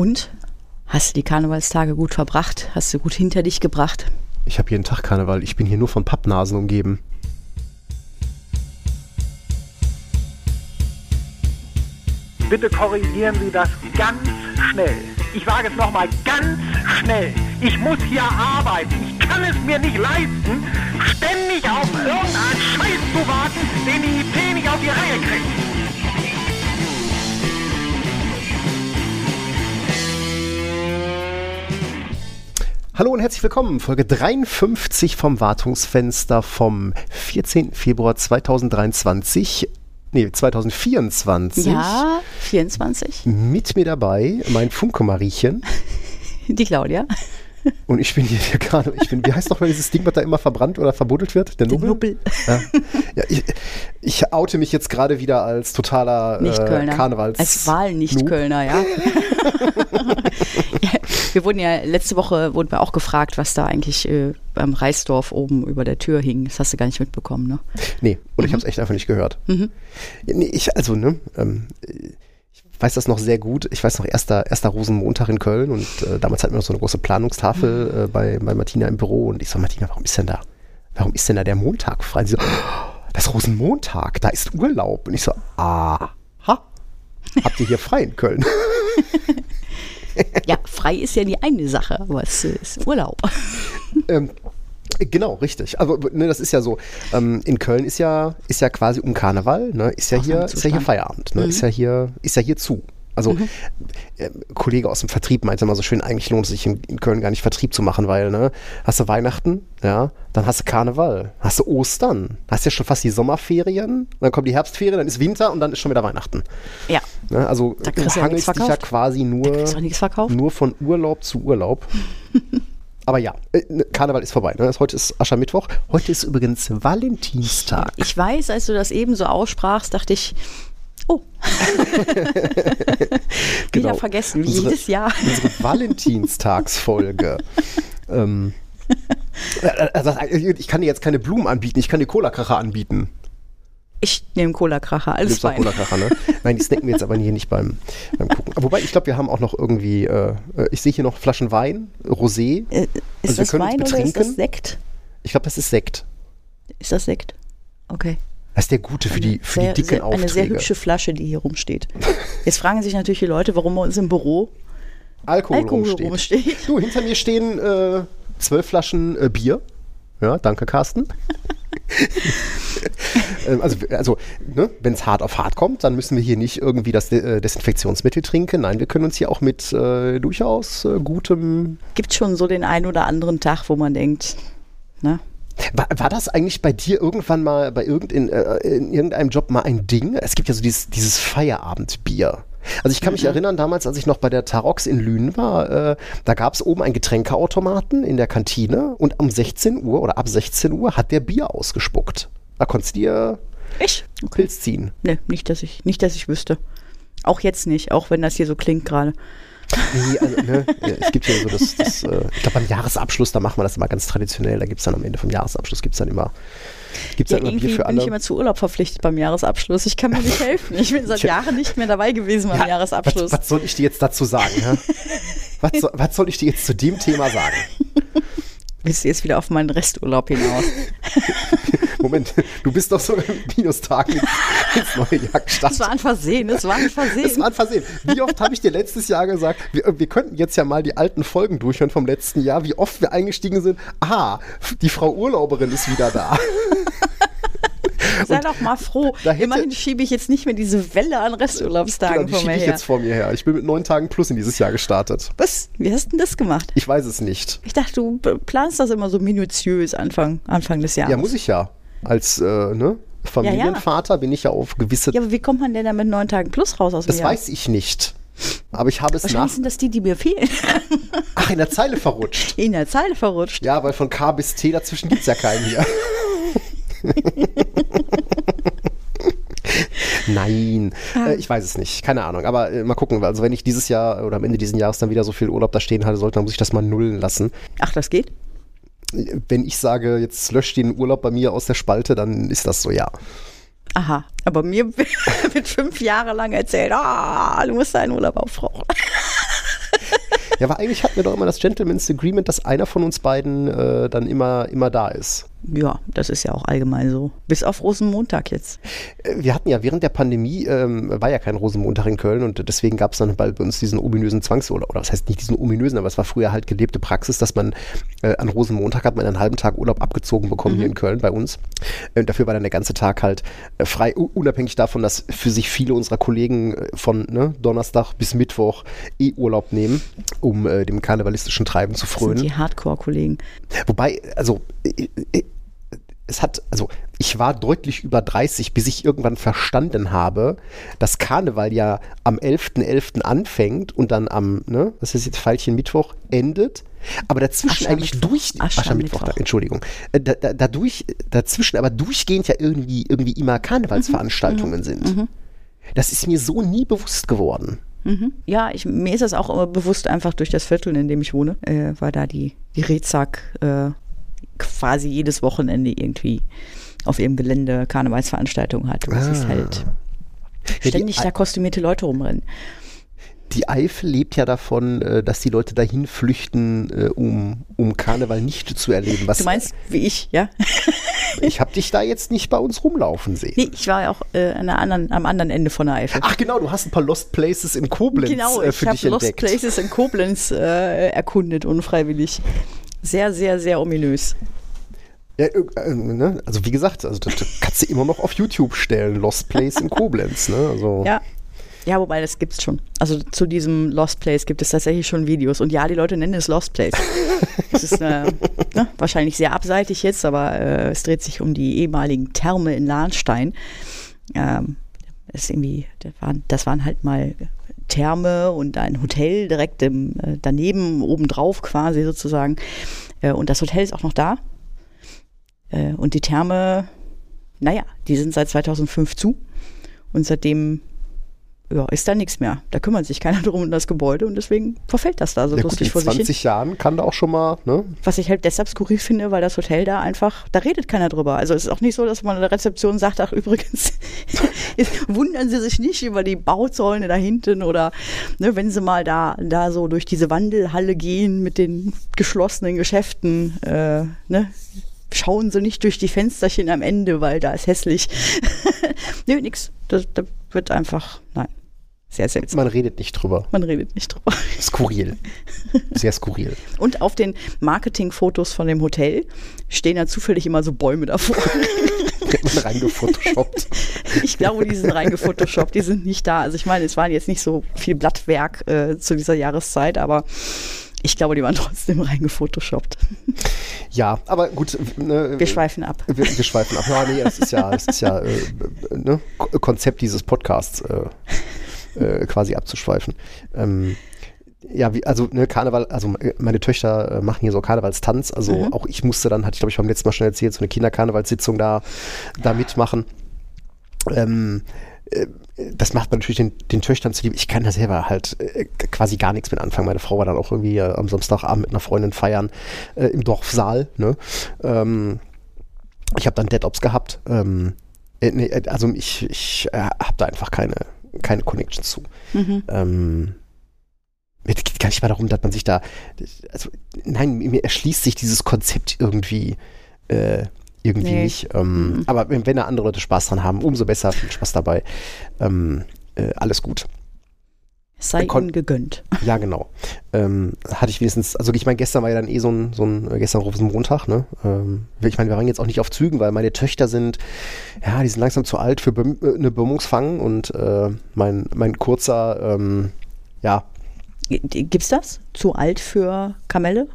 Und? Hast du die Karnevalstage gut verbracht? Hast du gut hinter dich gebracht? Ich habe jeden Tag Karneval. Ich bin hier nur von Pappnasen umgeben. Bitte korrigieren Sie das ganz schnell. Ich sage es nochmal ganz schnell. Ich muss hier arbeiten. Ich kann es mir nicht leisten, ständig auf irgendeinen Scheiß zu warten, den die IT nicht auf die Reihe kriegt. Hallo und herzlich willkommen, Folge 53 vom Wartungsfenster vom 14. Februar 2023. Nee, 2024. Ja, 24. Mit mir dabei mein Funke-Mariechen. Die Claudia. Und ich bin hier gerade, ich bin, wie heißt doch mal dieses Ding, was da immer verbrannt oder verbuddelt wird? Der Nubbel? Nubbel. Ja. ja ich, ich oute mich jetzt gerade wieder als totaler äh, Karnevals. Als Wahl-Nicht-Kölner, ja. ja. Wir wurden ja, letzte Woche wurden wir auch gefragt, was da eigentlich äh, beim Reisdorf oben über der Tür hing. Das hast du gar nicht mitbekommen, ne? Nee, und mhm. ich habe es echt einfach nicht gehört. Mhm. Ja, nee, ich, also, ne, ähm, weiß das noch sehr gut. Ich weiß noch, erster, erster Rosenmontag in Köln und äh, damals hatten wir noch so eine große Planungstafel mhm. äh, bei, bei Martina im Büro und ich so, Martina, warum ist denn da, warum ist denn da der Montag frei? Und sie so, oh, das Rosenmontag, da ist Urlaub. Und ich so, aha, habt ihr hier frei in Köln? ja, frei ist ja die eine Sache, aber es ist Urlaub. Ähm, Genau, richtig. Also ne, das ist ja so. Ähm, in Köln ist ja ist ja quasi um Karneval, ne, ist ja hier ist ja hier Feierabend, ne, mhm. ist ja hier ist ja hier zu. Also mhm. äh, Kollege aus dem Vertrieb meinte mal so schön, eigentlich lohnt es sich in, in, Köln gar nicht Vertrieb zu machen, weil ne, hast du Weihnachten, ja, dann hast du Karneval, hast du Ostern, hast ja schon fast die Sommerferien, dann kommt die Herbstferien, dann ist Winter und dann ist schon wieder Weihnachten. Ja. Ne, also da du hangelst dich ja quasi nur, nur von Urlaub zu Urlaub. Aber ja, äh, ne, Karneval ist vorbei. Ne? Heute ist Aschermittwoch. Heute ist übrigens Valentinstag. Ich weiß, als du das eben so aussprachst, dachte ich, oh. genau. Wieder vergessen, wie unsere, jedes Jahr. unsere Valentinstagsfolge. ähm, also, ich kann dir jetzt keine Blumen anbieten, ich kann dir Cola-Kracher anbieten. Ich nehme Cola-Kracher, alles fein. Cola-Kracher, ne? Nein, die snacken wir jetzt aber hier nicht beim, beim Gucken. Wobei, ich glaube, wir haben auch noch irgendwie, äh, äh, ich sehe hier noch Flaschen Wein, Rosé. Äh, ist also das Wein oder ist das Sekt? Ich glaube, das ist Sekt. Ist das Sekt? Okay. Das ist der gute für die, für sehr, die dicken sehr, Aufträge. Eine sehr hübsche Flasche, die hier rumsteht. Jetzt fragen sich natürlich die Leute, warum bei uns im Büro Alkohol, Alkohol rumsteht. rumsteht. Du, hinter mir stehen äh, zwölf Flaschen äh, Bier. Ja, danke, Carsten. Ähm, also, also ne, wenn es hart auf hart kommt, dann müssen wir hier nicht irgendwie das De äh, Desinfektionsmittel trinken. Nein, wir können uns hier auch mit äh, durchaus äh, gutem. Gibt schon so den einen oder anderen Tag, wo man denkt, ne? War, war, das eigentlich bei dir irgendwann mal bei irgend in, äh, in, irgendeinem Job mal ein Ding? Es gibt ja so dieses, dieses Feierabendbier. Also ich kann mich mhm. erinnern, damals, als ich noch bei der Tarox in Lünen war, äh, da gab es oben einen Getränkeautomaten in der Kantine und um 16 Uhr oder ab 16 Uhr hat der Bier ausgespuckt. Da konntest du dir ich? Okay. Pilz ziehen. Ne, nicht, dass ich, nicht, dass ich wüsste. Auch jetzt nicht, auch wenn das hier so klingt gerade. Nee, also, ne, es gibt ja so das, das äh, ich glaube beim Jahresabschluss, da machen wir das immer ganz traditionell, da gibt es dann am Ende vom Jahresabschluss gibt es dann immer Gibt's ja, dann irgendwie Bier für alle? bin ich immer zu Urlaub verpflichtet beim Jahresabschluss. Ich kann mir nicht helfen. Ich bin seit Jahren nicht mehr dabei gewesen beim ja, Jahresabschluss. Was, was, soll ich dir jetzt dazu sagen? was, soll, was soll ich dir jetzt zu dem Thema sagen? Willst du jetzt wieder auf meinen Resturlaub hinaus? Moment, du bist doch so im Minustag ins, neue Jahr gestartet. Das war ein Versehen, das war ein Versehen. Das war ein Versehen. Wie oft habe ich dir letztes Jahr gesagt, wir, wir, könnten jetzt ja mal die alten Folgen durchhören vom letzten Jahr, wie oft wir eingestiegen sind. Ah, die Frau Urlauberin ist wieder da. Sei und doch mal froh. Immerhin schiebe ich jetzt nicht mehr diese Welle an Resturlaubstagen genau, vor mir her. ich jetzt vor mir her. Ich bin mit neun Tagen plus in dieses Jahr gestartet. Was? Wie hast du denn das gemacht? Ich weiß es nicht. Ich dachte, du planst das immer so minutiös Anfang, Anfang des Jahres. Ja, muss ich ja. Als äh, ne? Familienvater ja, ja. bin ich ja auf gewisse. Ja, aber wie kommt man denn da mit neun Tagen plus raus aus dem Das Jahr? weiß ich nicht. Aber ich habe es Wahrscheinlich nach. sind das die, die mir fehlen. Ach, in der Zeile verrutscht. In der Zeile verrutscht. Ja, weil von K bis T dazwischen gibt es ja keinen hier. Nein, ah. äh, ich weiß es nicht. Keine Ahnung. Aber äh, mal gucken. Also wenn ich dieses Jahr oder am Ende dieses Jahres dann wieder so viel Urlaub da stehen hatte sollte, dann muss ich das mal nullen lassen. Ach, das geht? Wenn ich sage, jetzt löscht den Urlaub bei mir aus der Spalte, dann ist das so, ja. Aha, aber mir wird fünf Jahre lang erzählt, ah, du musst deinen Urlaub aufbrauchen. Ja, aber eigentlich hatten wir doch immer das Gentleman's Agreement, dass einer von uns beiden äh, dann immer, immer da ist. Ja, das ist ja auch allgemein so. Bis auf Rosenmontag jetzt. Äh, wir hatten ja während der Pandemie, ähm, war ja kein Rosenmontag in Köln und deswegen gab es dann bei uns diesen ominösen Zwangsurlaub. Oder was heißt nicht diesen ominösen, aber es war früher halt gelebte Praxis, dass man äh, an Rosenmontag hat man einen halben Tag Urlaub abgezogen bekommen mhm. hier in Köln bei uns. Und dafür war dann der ganze Tag halt äh, frei, unabhängig davon, dass für sich viele unserer Kollegen äh, von ne, Donnerstag bis Mittwoch eh Urlaub nehmen, um äh, dem karnevalistischen Treiben zu frönen. Das sind die Hardcore-Kollegen. Wobei, also es hat, also ich war deutlich über 30, bis ich irgendwann verstanden habe, dass Karneval ja am 11.11. .11. anfängt und dann am, ne, was ist jetzt Pfeilchen Mittwoch, endet. Aber dazwischen eigentlich durch, Aschermittwoch, Ascher Entschuldigung, äh, da, da, dadurch, dazwischen aber durchgehend ja irgendwie, irgendwie immer Karnevalsveranstaltungen mhm, sind. Mhm. Das ist mir so nie bewusst geworden. Mhm. Ja, ich, mir ist das auch bewusst einfach durch das Viertel, in dem ich wohne, äh, weil da die, die Rezak äh, quasi jedes Wochenende irgendwie auf ihrem Gelände Karnevalsveranstaltungen hat, wo ah. sich halt ständig ja, da kostümierte Leute rumrennen. Die Eifel lebt ja davon, äh, dass die Leute dahin flüchten, äh, um, um Karneval nicht zu erleben. Was, du meinst, wie ich, ja? ich habe dich da jetzt nicht bei uns rumlaufen sehen. Nee, ich war ja auch äh, anderen, am anderen Ende von der Eifel. Ach genau, du hast ein paar Lost Places in Koblenz genau, äh, für dich entdeckt. Lost Places in Koblenz äh, erkundet, unfreiwillig. Sehr, sehr, sehr ominös. Ja, äh, äh, ne? Also wie gesagt, also das kannst du immer noch auf YouTube stellen, Lost Place in Koblenz. Ne? Also. Ja. Ja, wobei das gibt's schon. Also zu diesem Lost Place gibt es tatsächlich schon Videos. Und ja, die Leute nennen es Lost Place. Es ist äh, ne, wahrscheinlich sehr abseitig jetzt, aber äh, es dreht sich um die ehemaligen Therme in Lahnstein. Ähm, das, ist irgendwie, das, waren, das waren halt mal Therme und ein Hotel direkt im, äh, daneben, obendrauf quasi sozusagen. Äh, und das Hotel ist auch noch da. Äh, und die Therme, naja, die sind seit 2005 zu. Und seitdem ja, ist da nichts mehr. Da kümmert sich keiner drum um das Gebäude und deswegen verfällt das da so ja, lustig gut, vor sich. In 20 Jahren kann da auch schon mal, ne? Was ich halt deshalb skurril finde, weil das Hotel da einfach, da redet keiner drüber. Also es ist auch nicht so, dass man in der Rezeption sagt, ach übrigens, wundern Sie sich nicht über die Bauzäune da hinten oder ne, wenn Sie mal da, da so durch diese Wandelhalle gehen mit den geschlossenen Geschäften, äh, ne? Schauen Sie nicht durch die Fensterchen am Ende, weil da ist hässlich. Nö, nix. Da, da wird einfach, nein. Sehr seltsam. Man redet nicht drüber. Man redet nicht drüber. Skurril. Sehr skurril. Und auf den Marketingfotos von dem Hotel stehen ja zufällig immer so Bäume davor. reingefotoshoppt. Ich glaube, die sind reingefotoshoppt, die sind nicht da. Also ich meine, es war jetzt nicht so viel Blattwerk äh, zu dieser Jahreszeit, aber ich glaube, die waren trotzdem reingefotoshoppt. Ja, aber gut. Ne, wir schweifen ab. Wir, wir, schweifen ab. Ja, nee, das ist ja, das ist ja äh, ne, Konzept dieses Podcasts. Äh, äh, quasi abzuschweifen. Ähm, ja, wie, also ne, Karneval, also meine Töchter äh, machen hier so Karnevalstanz, also mhm. auch ich musste dann, hatte ich glaube ich beim letzten Mal schon erzählt, so eine Kinderkarnevalssitzung da, da mitmachen. Ähm, äh, das macht man natürlich den, den Töchtern zu lieb. Ich kann da selber halt äh, quasi gar nichts mit anfangen. Meine Frau war dann auch irgendwie äh, am Samstagabend mit einer Freundin feiern äh, im Dorfsaal. Ne? Ähm, ich habe dann Dead Ops gehabt. Ähm, äh, nee, also ich, ich habe da einfach keine, keine Connection zu. Mhm. Ähm, es geht gar nicht mal darum, dass man sich da, also nein, mir erschließt sich dieses Konzept irgendwie, äh, irgendwie nee. nicht. Ähm, mhm. Aber wenn, wenn da andere Leute Spaß dran haben, umso besser, viel Spaß dabei. Ähm, äh, alles gut. Sei ihnen gegönnt. Ja, genau. Ähm, hatte ich wenigstens, also ich meine, gestern war ja dann eh so ein, so ein gestern auf Montag, ne? Ähm, ich meine, wir waren jetzt auch nicht auf Zügen, weil meine Töchter sind, ja, die sind langsam zu alt für Bem äh, eine Bömmungsfang und äh, mein, mein kurzer, ähm, ja. Gibt's das? Zu alt für Kamelle?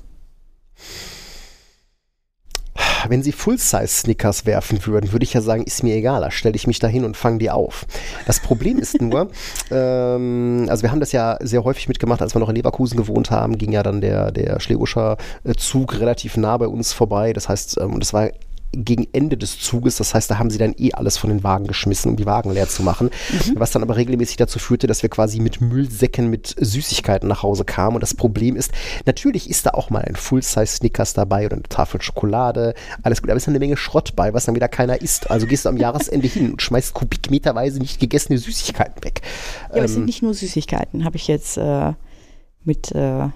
Wenn sie Full-Size-Snickers werfen würden, würde ich ja sagen, ist mir egal, da stelle ich mich da hin und fange die auf. Das Problem ist nur, ähm, also wir haben das ja sehr häufig mitgemacht, als wir noch in Leverkusen gewohnt haben, ging ja dann der, der Schleuscher Zug relativ nah bei uns vorbei. Das heißt, ähm, und das war gegen Ende des Zuges. Das heißt, da haben sie dann eh alles von den Wagen geschmissen, um die Wagen leer zu machen. Mhm. Was dann aber regelmäßig dazu führte, dass wir quasi mit Müllsäcken mit Süßigkeiten nach Hause kamen. Und das Problem ist, natürlich ist da auch mal ein Full-Size-Snickers dabei oder eine Tafel Schokolade. Alles gut, aber es ist eine Menge Schrott bei, was dann wieder keiner isst. Also gehst du am Jahresende hin und schmeißt kubikmeterweise nicht gegessene Süßigkeiten weg. Ja, aber ähm, es sind ähm, nicht nur Süßigkeiten, habe ich jetzt äh, mit. Äh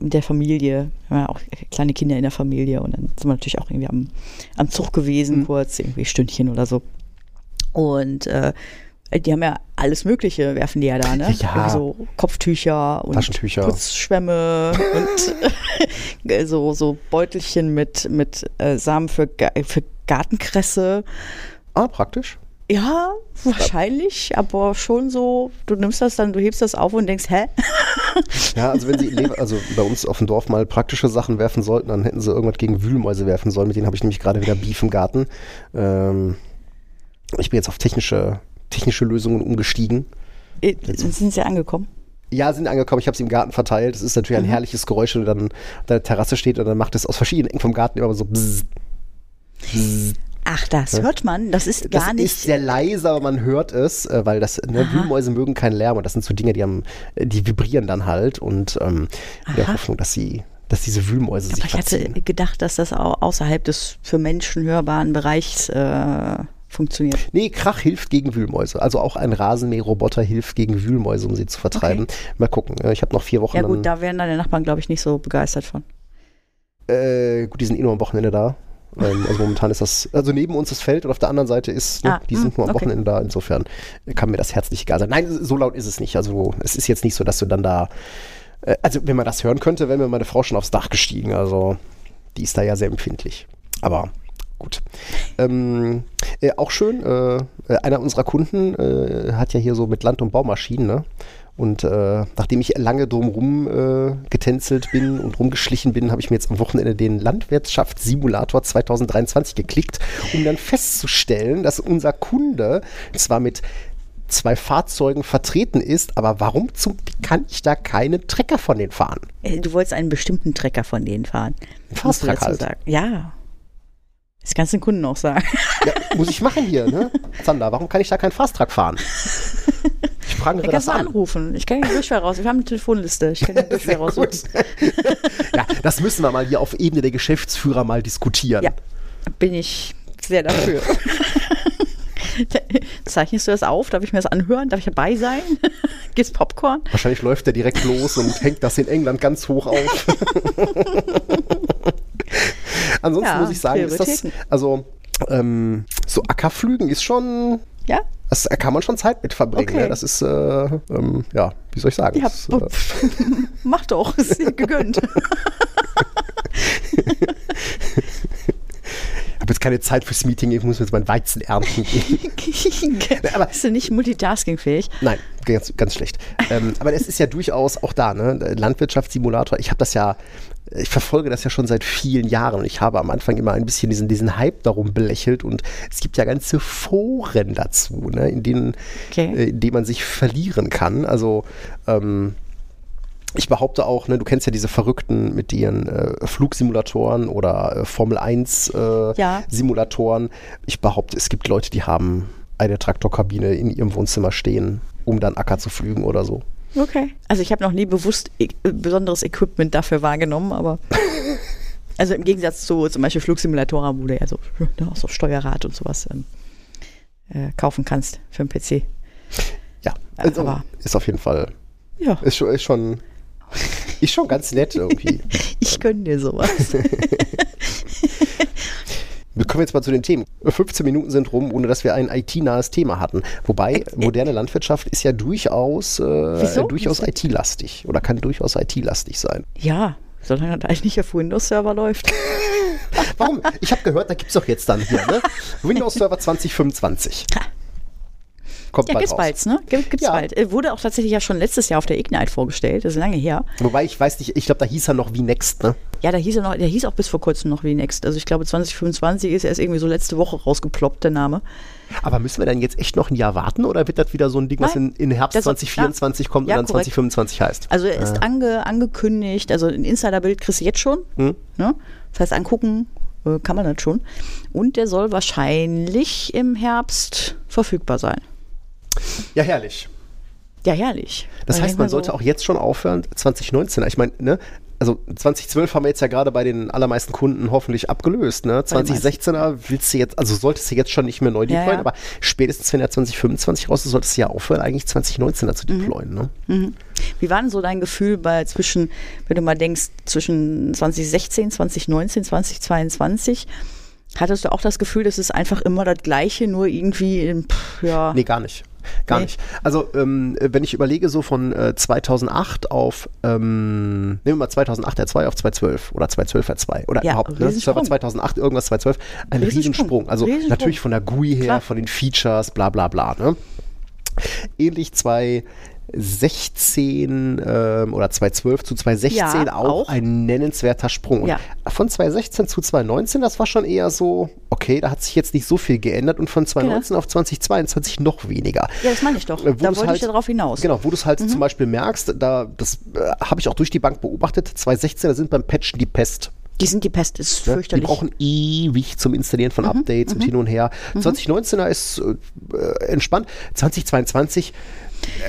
mit der Familie, wir haben ja auch kleine Kinder in der Familie und dann sind wir natürlich auch irgendwie am, am Zug gewesen, mhm. kurz, irgendwie Stündchen oder so. Und äh, die haben ja alles Mögliche, werfen die ja da, ne? Ja. So Kopftücher und Taschentücher. Putzschwämme und so, so Beutelchen mit, mit äh, Samen für, für Gartenkresse. Ah, praktisch. Ja, wahrscheinlich, aber schon so, du nimmst das dann, du hebst das auf und denkst, hä? Ja, also wenn sie also bei uns auf dem Dorf mal praktische Sachen werfen sollten, dann hätten sie irgendwas gegen Wühlmäuse werfen sollen. Mit denen habe ich nämlich gerade wieder Beef im Garten. Ähm, ich bin jetzt auf technische, technische Lösungen umgestiegen. Äh, sind sie angekommen? Ja, sind angekommen. Ich habe sie im Garten verteilt. Das ist natürlich ein mhm. herrliches Geräusch, wenn du dann auf der Terrasse steht und dann macht es aus verschiedenen Ecken vom Garten immer so bzzz, bzzz. Ach, das hört man. Das ist gar das nicht. Das ist sehr leise, aber man hört es, äh, weil das ne, Wühlmäuse mögen keinen Lärm und das sind so Dinge, die haben, äh, die vibrieren dann halt und ähm, in der Hoffnung, dass sie dass diese Wühlmäuse aber sich ich verziehen. hatte gedacht, dass das auch außerhalb des für Menschen hörbaren Bereichs äh, funktioniert. Nee, Krach hilft gegen Wühlmäuse. Also auch ein Rasenmäherroboter hilft gegen Wühlmäuse, um sie zu vertreiben. Okay. Mal gucken. Ich habe noch vier Wochen. Ja gut, da wären deine Nachbarn, glaube ich, nicht so begeistert von. Äh, gut, die sind eh nur am Wochenende da. Ähm, also momentan ist das, also neben uns das Feld und auf der anderen Seite ist, ne, ah, die sind hm, nur am okay. Wochenende da. Insofern kann mir das herzlich egal sein. Nein, so laut ist es nicht. Also es ist jetzt nicht so, dass du dann da, äh, also wenn man das hören könnte, wäre mir meine Frau schon aufs Dach gestiegen. Also die ist da ja sehr empfindlich. Aber gut. Ähm, äh, auch schön, äh, äh einer unserer Kunden äh, hat ja hier so mit Land- und Baumaschinen, ne? Und äh, nachdem ich lange drumherum äh, getänzelt bin und rumgeschlichen bin, habe ich mir jetzt am Wochenende den Landwirtschaftssimulator 2023 geklickt, um dann festzustellen, dass unser Kunde zwar mit zwei Fahrzeugen vertreten ist, aber warum zum kann ich da keinen Trecker von denen fahren? Äh, du wolltest einen bestimmten Trecker von denen fahren. Fasttrack halt. Sagen. Ja. Das kannst du den Kunden auch sagen. Ja, muss ich machen hier, ne? Sander, warum kann ich da keinen Fasttrack fahren? Ich frage mir das an. anrufen. Ich kann den Durchfall raus. Wir haben eine Telefonliste. Ich kann den Durchfall raussuchen. ja, das müssen wir mal hier auf Ebene der Geschäftsführer mal diskutieren. Ja, bin ich sehr dafür. Zeichnest du das auf? Darf ich mir das anhören? Darf ich dabei sein? Gibt's Popcorn? Wahrscheinlich läuft der direkt los und hängt das in England ganz hoch auf. Ansonsten ja, muss ich sagen, ist das, also ähm, so Ackerflügen ist schon ja? Das kann man schon Zeit mit verbringen. Okay. Ne? Das ist, äh, ähm, ja, wie soll ich sagen? Ja, das, äh, mach doch, ist dir gegönnt. Ich habe jetzt keine Zeit fürs Meeting, ich muss jetzt mein Weizen ernten gehen. aber bist du nicht multitaskingfähig? Nein, ganz, ganz schlecht. ähm, aber es ist ja durchaus auch da, ne? Landwirtschaftssimulator. Ich habe das ja ich verfolge das ja schon seit vielen Jahren und ich habe am Anfang immer ein bisschen diesen, diesen Hype darum belächelt und es gibt ja ganze Foren dazu, ne, in, denen, okay. äh, in denen man sich verlieren kann. Also ähm, ich behaupte auch, ne, du kennst ja diese Verrückten mit ihren äh, Flugsimulatoren oder äh, Formel 1 äh, ja. Simulatoren. Ich behaupte, es gibt Leute, die haben eine Traktorkabine in ihrem Wohnzimmer stehen, um dann Acker zu flügen oder so. Okay. Also ich habe noch nie bewusst e besonderes Equipment dafür wahrgenommen, aber also im Gegensatz zu zum Beispiel Flugsimulatoren, wo du ja so, ne, so Steuerrad und sowas ähm, äh, kaufen kannst für einen PC. Ja, also aber, ist auf jeden Fall. Ja. Ist schon, ist schon, ist schon ganz nett irgendwie. ich gönne dir sowas. Wir kommen jetzt mal zu den Themen. 15 Minuten sind rum, ohne dass wir ein IT-nahes Thema hatten. Wobei äh, moderne Landwirtschaft ist ja durchaus, äh, durchaus IT-lastig oder kann durchaus IT-lastig sein. Ja, solange das nicht auf Windows-Server läuft. Warum? Ich habe gehört, da gibt es doch jetzt dann hier, ne? Windows Server 2025. Kommt ja, bald gibt's raus. bald, ne? Gibt, gibt's ja. bald. Äh, wurde auch tatsächlich ja schon letztes Jahr auf der Ignite vorgestellt, das ist lange her. Wobei ich weiß nicht, ich glaube, da hieß er noch wie Next, ne? Ja, da hieß er noch, der hieß auch bis vor kurzem noch wie Next. Also ich glaube 2025 ist erst irgendwie so letzte Woche rausgeploppt, der Name. Aber müssen wir dann jetzt echt noch ein Jahr warten oder wird das wieder so ein Ding, Nein, was in, in Herbst 2024 ja, kommt ja, und dann korrekt. 2025 heißt? Also er ist ah. ange, angekündigt, also ein Insider-Bild kriegst du jetzt schon. Hm? Ne? Das heißt, angucken äh, kann man das schon. Und der soll wahrscheinlich im Herbst verfügbar sein. Ja, herrlich. Ja, herrlich. Das heißt, man sollte so auch jetzt schon aufhören, 2019. Ich meine, ne, also 2012 haben wir jetzt ja gerade bei den allermeisten Kunden hoffentlich abgelöst. Ne? 2016er willst du jetzt, also solltest du jetzt schon nicht mehr neu deployen, ja, ja. aber spätestens wenn er 2025 raus ist, solltest du ja aufhören, eigentlich 2019er zu mhm. deployen. Mhm. Ne? Mhm. Wie war denn so dein Gefühl bei zwischen, wenn du mal denkst, zwischen 2016, 2019, 2022? Hattest du auch das Gefühl, dass es einfach immer das Gleiche, nur irgendwie, in, pff, ja. Nee, gar nicht. Gar nee. nicht. Also, ähm, wenn ich überlege, so von äh, 2008 auf, ähm, nehmen wir mal 2008 R2 auf 212 oder 212 R2 oder ja, überhaupt, ne? Server 2008 irgendwas 212, ein Riesensprung. Riesensprung. Also, Riesensprung. natürlich von der GUI her, Klar. von den Features, bla bla bla, ne? Ähnlich zwei 16 ähm, oder 2012 zu 2016 ja, auch, auch, ein nennenswerter Sprung. Ja. von 2016 zu 2019, das war schon eher so, okay, da hat sich jetzt nicht so viel geändert und von 2019 genau. auf 2022 noch weniger. Ja, das meine ich doch. Äh, da wollte halt, ich ja drauf hinaus. Genau, wo du es halt mhm. zum Beispiel merkst, da, das äh, habe ich auch durch die Bank beobachtet, 2016, da sind beim Patchen die Pest. Die sind die Pest, ist ja, fürchterlich. Die brauchen ewig zum Installieren von mhm, Updates und mhm. hin und her. Mhm. 2019er ist äh, entspannt. 2022 äh,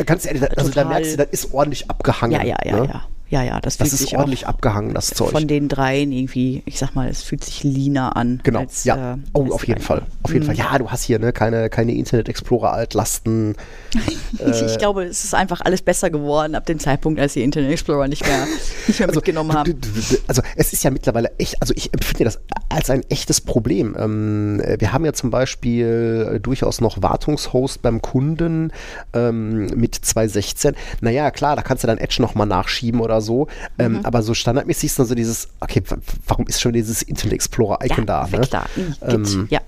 ganz ehrlich, also da merkst du, das ist ordentlich abgehangen. Ja, ja, ja, ne? ja. Ja, ja, das, das ist ordentlich abgehangen, das Zeug. Von den dreien irgendwie, ich sag mal, es fühlt sich leaner an. Genau, als, ja. Äh, oh, auf jeden Fall. Auf jeden mhm. Fall. Ja, du hast hier ne, keine, keine Internet Explorer Altlasten. äh, ich glaube, es ist einfach alles besser geworden ab dem Zeitpunkt, als die Internet Explorer nicht mehr, nicht mehr also, mitgenommen haben. Also es ist ja mittlerweile echt, also ich empfinde das als ein echtes Problem. Ähm, wir haben ja zum Beispiel äh, durchaus noch Wartungshost beim Kunden ähm, mit 216. Naja, klar, da kannst du dann Edge nochmal nachschieben oder so. Ähm, mhm. Aber so standardmäßig ist dann so dieses, okay, warum ist schon dieses Internet Explorer-Icon ja, da? Ne? Da. Ähm, ja.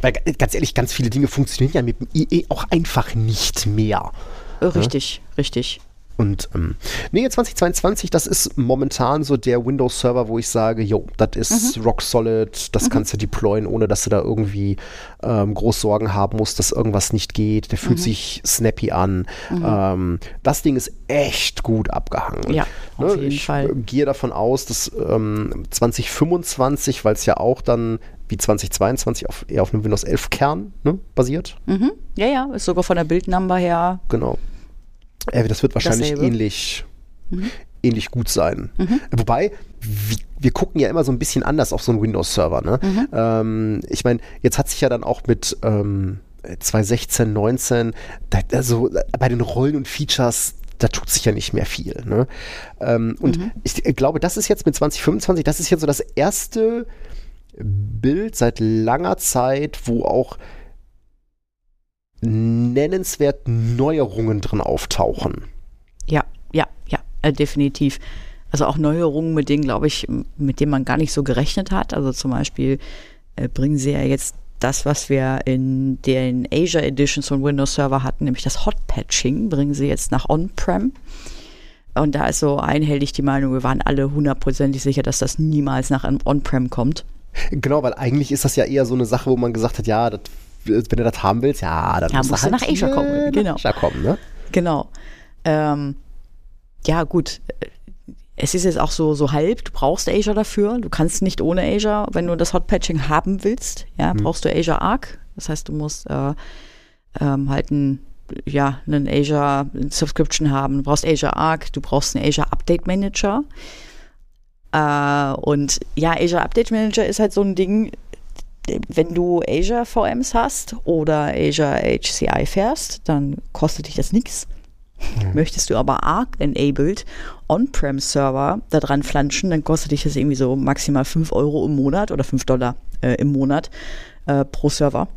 Weil ganz ehrlich, ganz viele Dinge funktionieren ja mit dem IE auch einfach nicht mehr. Richtig, ne? richtig. Und ähm, nee, 2022, das ist momentan so der Windows-Server, wo ich sage, jo, das ist mhm. rock solid, das mhm. kannst du deployen, ohne dass du da irgendwie ähm, groß Sorgen haben musst, dass irgendwas nicht geht. Der fühlt mhm. sich snappy an. Mhm. Ähm, das Ding ist echt gut abgehangen. Ja, ne? auf jeden ich Fall. gehe davon aus, dass 2025, ähm, weil es ja auch dann wie 2022 auf, eher auf einem Windows 11 Kern ne, basiert. Mhm. Ja, ja, ist sogar von der Bildnummer her. Genau. Äh, das wird wahrscheinlich Dasselbe. ähnlich, mhm. ähnlich gut sein. Mhm. Wobei, wir, gucken ja immer so ein bisschen anders auf so einen Windows-Server. Ne? Mhm. Ähm, ich meine, jetzt hat sich ja dann auch mit ähm, 2016, 19, da, also bei den Rollen und Features da tut sich ja nicht mehr viel. Ne? Ähm, und mhm. ich glaube, das ist jetzt mit 2025, das ist jetzt so das erste Bild seit langer Zeit, wo auch nennenswert Neuerungen drin auftauchen. Ja, ja, ja, äh, definitiv. Also auch Neuerungen, mit denen, glaube ich, mit denen man gar nicht so gerechnet hat. Also zum Beispiel äh, bringen sie ja jetzt das, was wir in den Asia Editions von Windows Server hatten, nämlich das Hot Patching, bringen sie jetzt nach On-Prem. Und da ist so einhellig die Meinung, wir waren alle hundertprozentig sicher, dass das niemals nach On-Prem kommt. Genau, weil eigentlich ist das ja eher so eine Sache, wo man gesagt hat, ja, das wenn du das haben willst, ja, dann ja, musst, musst du halt nach Asia kommen. Genau. Asia kommen, ne? Genau. Ähm, ja, gut. Es ist jetzt auch so, so halb, du brauchst Asia dafür. Du kannst nicht ohne Asia, wenn du das Hot Patching haben willst, ja, hm. brauchst du Asia Arc. Das heißt, du musst äh, ähm, halt ein, ja, einen Asia Subscription haben. Du brauchst Asia Arc, du brauchst einen Asia Update Manager. Äh, und ja, Asia Update Manager ist halt so ein Ding, wenn du Asia VMs hast oder Asia HCI fährst, dann kostet dich das nichts. Mhm. Möchtest du aber ARC-enabled On-Prem-Server da dran flanschen, dann kostet dich das irgendwie so maximal 5 Euro im Monat oder 5 Dollar äh, im Monat äh, pro Server.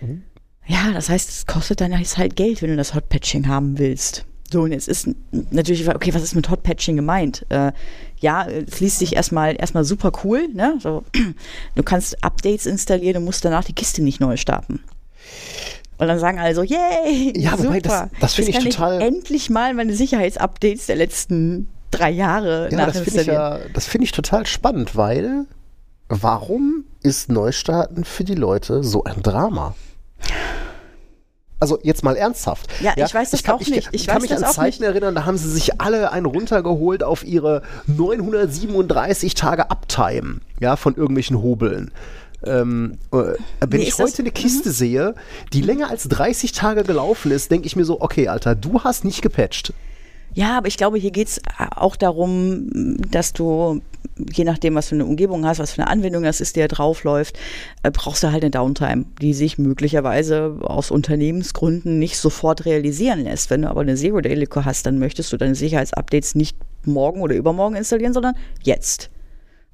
Mhm. Ja, das heißt, es kostet dann halt Geld, wenn du das Hot-Patching haben willst. So, und jetzt ist natürlich, okay, was ist mit Hot Patching gemeint? Äh, ja, es liest sich erstmal erstmal super cool, ne? So, du kannst Updates installieren und musst danach die Kiste nicht neu starten. Und dann sagen alle so, yay! Ja, super. wobei, das, das finde ich total. Ich endlich mal meine Sicherheitsupdates der letzten drei Jahre ja, das finde ich, ja, das find ich total spannend, weil warum ist Neustarten für die Leute so ein Drama? Also jetzt mal ernsthaft. Ja, ja ich weiß das ich kann, auch nicht. Ich, ich kann mich an Zeiten erinnern, da haben sie sich alle einen runtergeholt auf ihre 937 Tage Uptime, ja, von irgendwelchen Hobeln. Ähm, äh, wenn nee, ich heute eine Kiste mhm. sehe, die länger als 30 Tage gelaufen ist, denke ich mir so, okay, Alter, du hast nicht gepatcht. Ja, aber ich glaube, hier geht es auch darum, dass du, je nachdem, was für eine Umgebung hast, was für eine Anwendung das ist, die da draufläuft, äh, brauchst du halt eine Downtime, die sich möglicherweise aus Unternehmensgründen nicht sofort realisieren lässt. Wenn du aber eine Zero-Day-Lücke hast, dann möchtest du deine Sicherheitsupdates nicht morgen oder übermorgen installieren, sondern jetzt.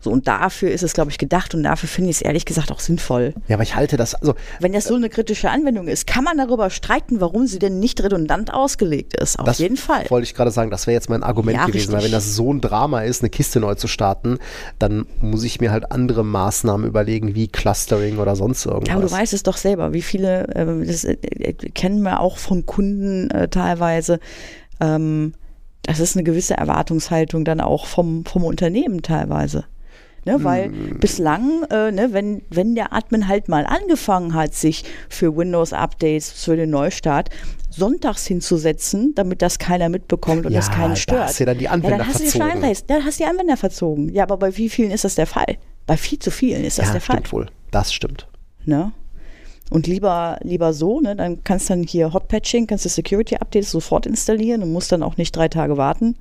So, und dafür ist es, glaube ich, gedacht und dafür finde ich es ehrlich gesagt auch sinnvoll. Ja, aber ich halte das, also. Wenn das so eine kritische Anwendung ist, kann man darüber streiten, warum sie denn nicht redundant ausgelegt ist. Auf das jeden Fall. Wollte ich gerade sagen, das wäre jetzt mein Argument Ja, gewesen, weil richtig. wenn das so ein Drama ist, eine Kiste neu zu starten, dann muss ich mir halt andere Maßnahmen überlegen, wie Clustering oder sonst irgendwas. Ja, aber du weißt es doch selber, wie viele, äh, das äh, kennen wir auch von Kunden äh, teilweise, ähm, das ist eine gewisse Erwartungshaltung dann auch vom, vom Unternehmen teilweise. Ne, weil Hm. bislang, äh, ne, wenn, wenn der Admin halt mal angefangen hat, sich für Windows-Updates, für den Neustart, sonntags hinzusetzen, damit das keiner mitbekommt und Ja, das keinen da stört. hast du ja dann die ja, Anwender dann hast du die verzogen. Scheinreis, dann hast du die Anwender verzogen. Ja, aber bei wie vielen ist das der Fall? Bei viel zu vielen ist das ja, der Fall. stimmt wohl. Das stimmt. Ne? Und lieber, lieber so, ne? dann kannst du dann hier Hotpatching, kannst du Security Updates sofort installieren und musst dann auch nicht drei Tage warten.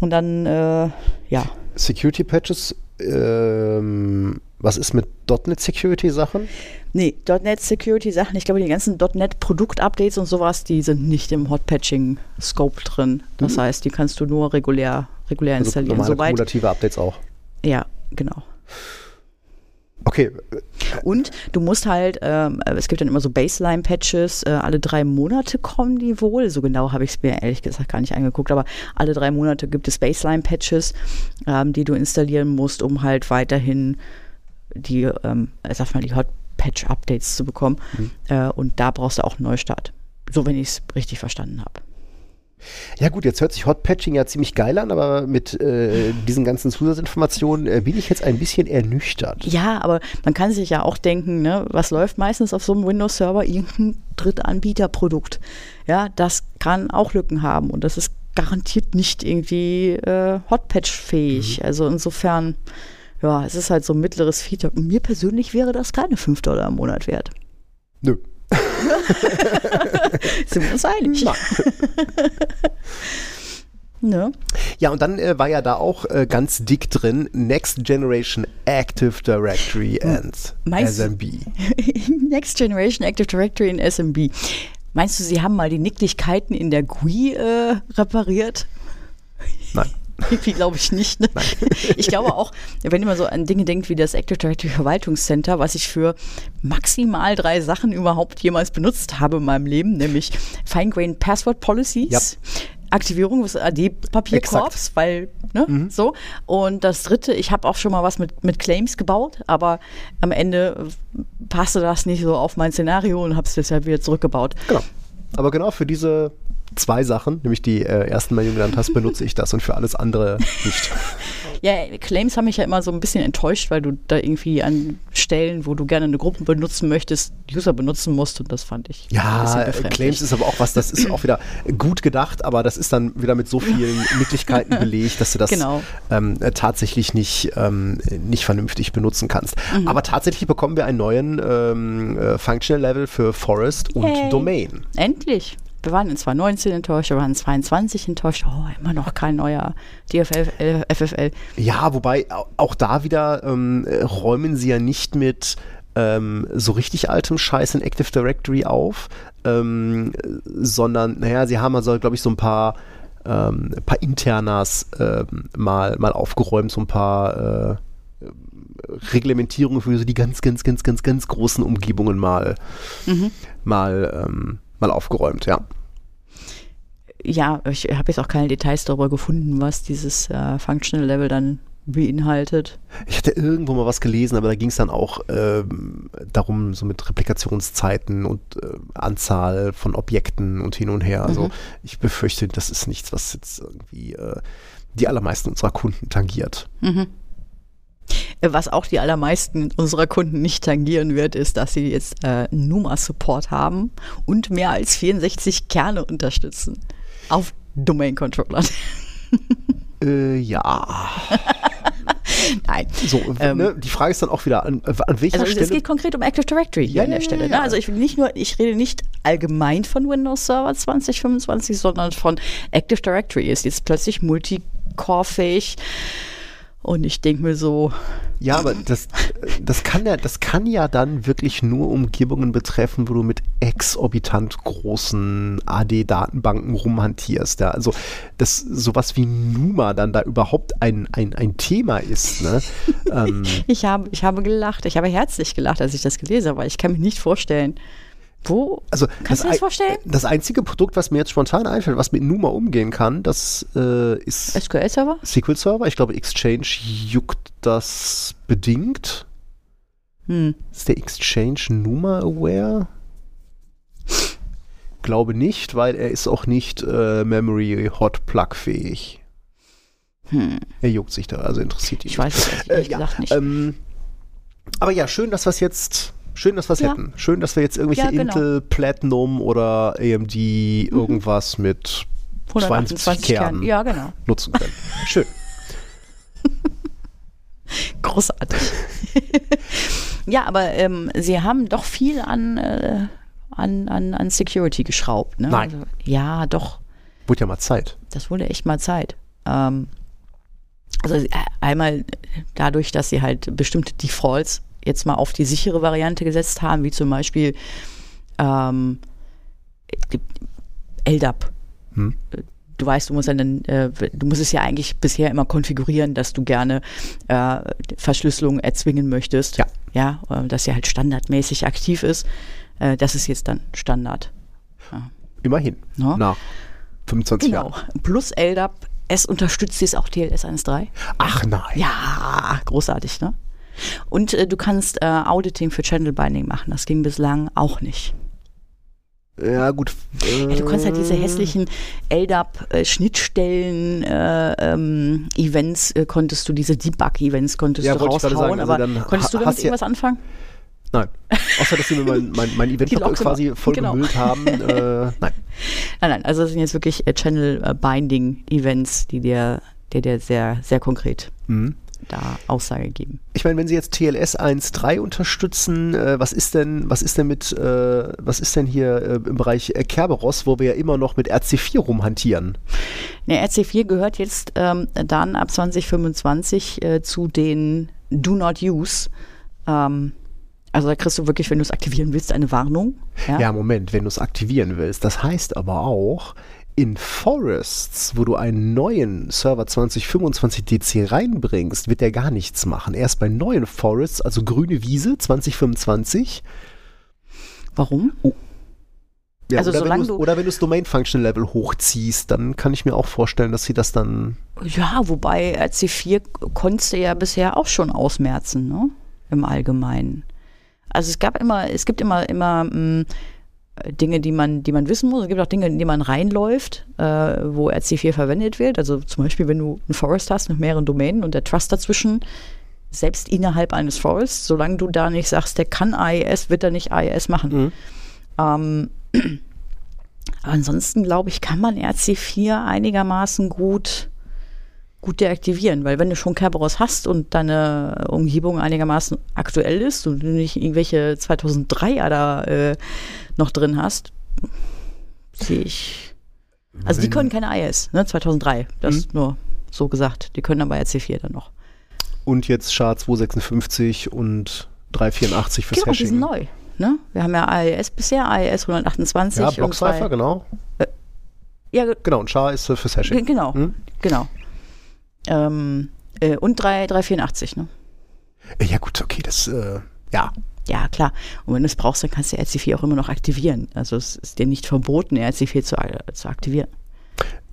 Und dann, äh, ja, Security Patches, ähm, was ist mit .NET Security Sachen? nee, .NET Security Sachen, ich glaube, die ganzen .NET Produkt Updates und sowas, die sind nicht im Hotpatching Scope drin. Das heißt, die kannst du nur regulär, regulär Mhm. Also installieren. normale Soweit, kumulative Updates auch. ja, genau. Okay, Und du musst halt, ähm, es gibt dann immer so Baseline-Patches, äh, alle drei Monate kommen die wohl. So genau habe ich es mir ehrlich gesagt gar nicht angeguckt, aber alle drei Monate gibt es Baseline-Patches, ähm, die du installieren musst, um halt weiterhin die, ähm, sag mal, die Hot-Patch-Updates zu bekommen. Äh, und da brauchst du auch einen Neustart. So, wenn ich es richtig verstanden habe. Ja gut, jetzt hört sich Hotpatching ja ziemlich geil an, aber mit äh, diesen ganzen Zusatzinformationen äh, bin ich jetzt ein bisschen ernüchtert. Ja, aber man kann sich ja auch denken, ne, was läuft meistens auf so einem Windows-Server? Irgendein Drittanbieterprodukt. Ja, das kann auch Lücken haben und das ist garantiert nicht irgendwie äh, Hotpatch-fähig. Also insofern, ja, es ist halt so ein mittleres Feature. Mir persönlich wäre das keine 5 Dollar im Monat wert. Nö. Sind wir uns einig? ne? Ja, und dann äh, war ja da auch äh, ganz dick drin Next Generation Active Directory and Meinst SMB. Next Generation Active Directory in SMB. Meinst du, sie haben mal die Nicklichkeiten in der GUI äh, repariert? Nein. Irgendwie glaube ich nicht. Ne? Ich glaube auch, wenn man so an Dinge denkt wie das Active Directory Verwaltungscenter, was ich für maximal drei Sachen überhaupt jemals benutzt habe in meinem Leben, nämlich Fine-Grained Password Policies. Ja. Aktivierung des AD-Papierkorbs, weil, ne, so. Und das dritte, ich habe auch schon mal was mit, mit Claims gebaut, aber am Ende passte das nicht so auf mein Szenario und habe es deshalb wieder zurückgebaut. Genau. Aber genau für diese zwei Sachen, nämlich die äh, ersten, die du genannt hast, benutze ich das und für alles andere nicht. Ja, Claims haben mich ja immer so ein bisschen enttäuscht, weil du da irgendwie an Stellen, wo du gerne eine Gruppe benutzen möchtest, User benutzen musst und das fand ich Ja. Claims ist aber auch was, das ist auch wieder gut gedacht, aber das ist dann wieder mit so vielen Möglichkeiten belegt, dass du das Genau. ähm, äh, tatsächlich nicht, ähm, nicht vernünftig benutzen kannst. Mhm. Aber tatsächlich bekommen wir einen neuen ähm, äh, Functional Level für Forest und Yay. Domain. Endlich. Wir waren in 2019 enttäuscht, wir waren in 22 enttäuscht. Oh, immer noch kein neuer DFL, FFL. Ja, wobei au- auch da wieder ähm, äh, räumen sie ja nicht mit ähm, so richtig altem Scheiß in Active Directory auf, ähm, äh, sondern, naja, sie haben also, glaube ich, so ein paar, ähm, paar Internas ähm, mal, mal aufgeräumt, so ein paar äh, Reglementierungen für so die ganz, ganz, ganz, ganz, ganz großen Umgebungen mal, mal, ähm, mal aufgeräumt, ja. Ja, ich habe jetzt auch keine Details darüber gefunden, was dieses äh, Functional Level dann beinhaltet. Ich hatte irgendwo mal was gelesen, aber da ging es dann auch ähm, darum, so mit Replikationszeiten und äh, Anzahl von Objekten und hin und her. Also ich befürchte, das ist nichts, was jetzt irgendwie äh, die allermeisten unserer Kunden tangiert. Äh, Was auch die allermeisten unserer Kunden nicht tangieren wird, ist, dass sie jetzt äh, NUMA-Support haben und mehr als 64 Kerne unterstützen auf Domain-Controllern. Äh, ja. Nein. So, Ähm, ne, die Frage ist dann auch wieder, an, an welcher Also Stelle. es geht konkret um Active Directory hier Ja, an der Stelle. Ne? Also ich will nicht nur, ich rede nicht allgemein von Windows Server 2025, sondern von Active Directory ist jetzt plötzlich multicore-fähig. Und ich denke mir so. Ja, aber das, das, kann ja, das kann ja dann wirklich nur Umgebungen betreffen, wo du mit exorbitant großen AD-Datenbanken rumhantierst. Ja? Also, dass sowas wie Numa dann da überhaupt ein, ein, ein Thema ist. Ne? ähm. ich, habe, ich habe gelacht. Ich habe herzlich gelacht, als ich das gelesen habe, weil ich kann mir nicht vorstellen, wo? Also Kannst du das vorstellen? Das einzige Produkt, was mir jetzt spontan einfällt, was mit Numa umgehen kann, das äh, ist SQL-Server? SQL-Server. Ich glaube, Exchange juckt das bedingt. Hm. Ist der Exchange Numa aware? Glaube nicht, weil er ist auch nicht äh, Memory Hot Plug fähig. Hm. Er juckt sich da, also interessiert ihn. Ich weiß es äh, ja, nicht. Ähm, aber ja, schön, dass wir es jetzt Schön, dass wir es ja. hätten. Schön, dass wir jetzt irgendwelche ja, genau. Intel Platinum oder AMD mhm. irgendwas mit 72 Kernen ja, genau. nutzen können. Schön. Großartig. ja, aber ähm, sie haben doch viel an, äh, an, an, an Security geschraubt. Ne? Nein. Also, ja, doch. Wurde ja mal Zeit. Das wurde echt mal Zeit. Ähm, also äh, einmal dadurch, dass sie halt bestimmte Defaults jetzt mal auf die sichere Variante gesetzt haben, wie zum Beispiel ähm, LDAP. Hm. Du weißt, du musst dann, äh, du musst es ja eigentlich bisher immer konfigurieren, dass du gerne äh, Verschlüsselung erzwingen möchtest. Ja. Ja, äh, dass sie halt standardmäßig aktiv ist. Äh, das ist jetzt dann Standard. Ja. Immerhin. No? Nach 25 genau. Jahren. Plus LDAP es unterstützt jetzt auch TLS 1.3. Ach nein. Ja, großartig, ne? Und äh, du kannst äh, Auditing für Channel Binding machen. Das ging bislang auch nicht. Ja, gut. Äh, ja, du kannst halt diese hässlichen LDAP-Schnittstellen, äh, ähm, Events, äh, konntest du, diese Debug-Events konntest ja, du raushauen, sagen, also aber konntest du damit irgendwas anfangen? Nein. Außer, dass sie mir mein, mein, mein Event quasi voll genau. gemüllt haben. Äh, nein. Nein, nein. Also das sind jetzt wirklich äh, Channel-Binding-Events, die dir, die dir sehr, sehr konkret mhm da Aussage geben. Ich meine, wenn Sie jetzt TLS 1.3 unterstützen, äh, was ist denn, was ist denn mit, äh, was ist denn hier äh, im Bereich äh, Kerberos, wo wir ja immer noch mit RC4 rumhantieren? Ne, RC4 gehört jetzt ähm, dann ab 2025 äh, zu den Do Not Use. Ähm, also da kriegst du wirklich, wenn du es aktivieren willst, eine Warnung. Ja, ja Moment, wenn du es aktivieren willst. Das heißt aber auch, in Forests, wo du einen neuen Server 2025 DC reinbringst, wird der gar nichts machen. Erst bei neuen Forests, also grüne Wiese 2025. Warum? Oh. Ja, also oder, wenn du, oder wenn du das Domain Function Level hochziehst, dann kann ich mir auch vorstellen, dass sie das dann. Ja, wobei RC4 konntest du ja bisher auch schon ausmerzen, ne? Im Allgemeinen. Also es gab immer, es gibt immer, immer mh, mm, Dinge, die man, die man wissen muss. Es gibt auch Dinge, in die man reinläuft, äh, wo RC4 verwendet wird. Also zum Beispiel, wenn du einen Forest hast mit mehreren Domänen und der Trust dazwischen, selbst innerhalb eines Forests, solange du da nicht sagst, der kann AES, wird er nicht AES machen. Mhm. Ähm, ansonsten glaube ich, kann man RC4 einigermaßen gut gut deaktivieren, weil wenn du schon Kerberos hast und deine Umgebung einigermaßen aktuell ist und du nicht irgendwelche 2003er da äh, noch drin hast, sehe ich. Also die können keine IS, ne? 2003, das mhm. nur so gesagt. Die können aber RC4 dann noch. Und jetzt SHA 256 und 384 fürs genau, Hashing. die sind neu. Ne? Wir haben ja AES bisher, AES 128. Ja, Blockcipher, genau. Äh, ja, genau, und SHA ist fürs Hashing. Genau, hm? genau. Ähm, äh, und 3, 384, ne? Ja, gut, okay, das, äh, ja. Ja, klar. Und wenn du es brauchst, dann kannst du RC4 auch immer noch aktivieren. Also es ist dir nicht verboten, RC4 zu, äh, zu aktivieren.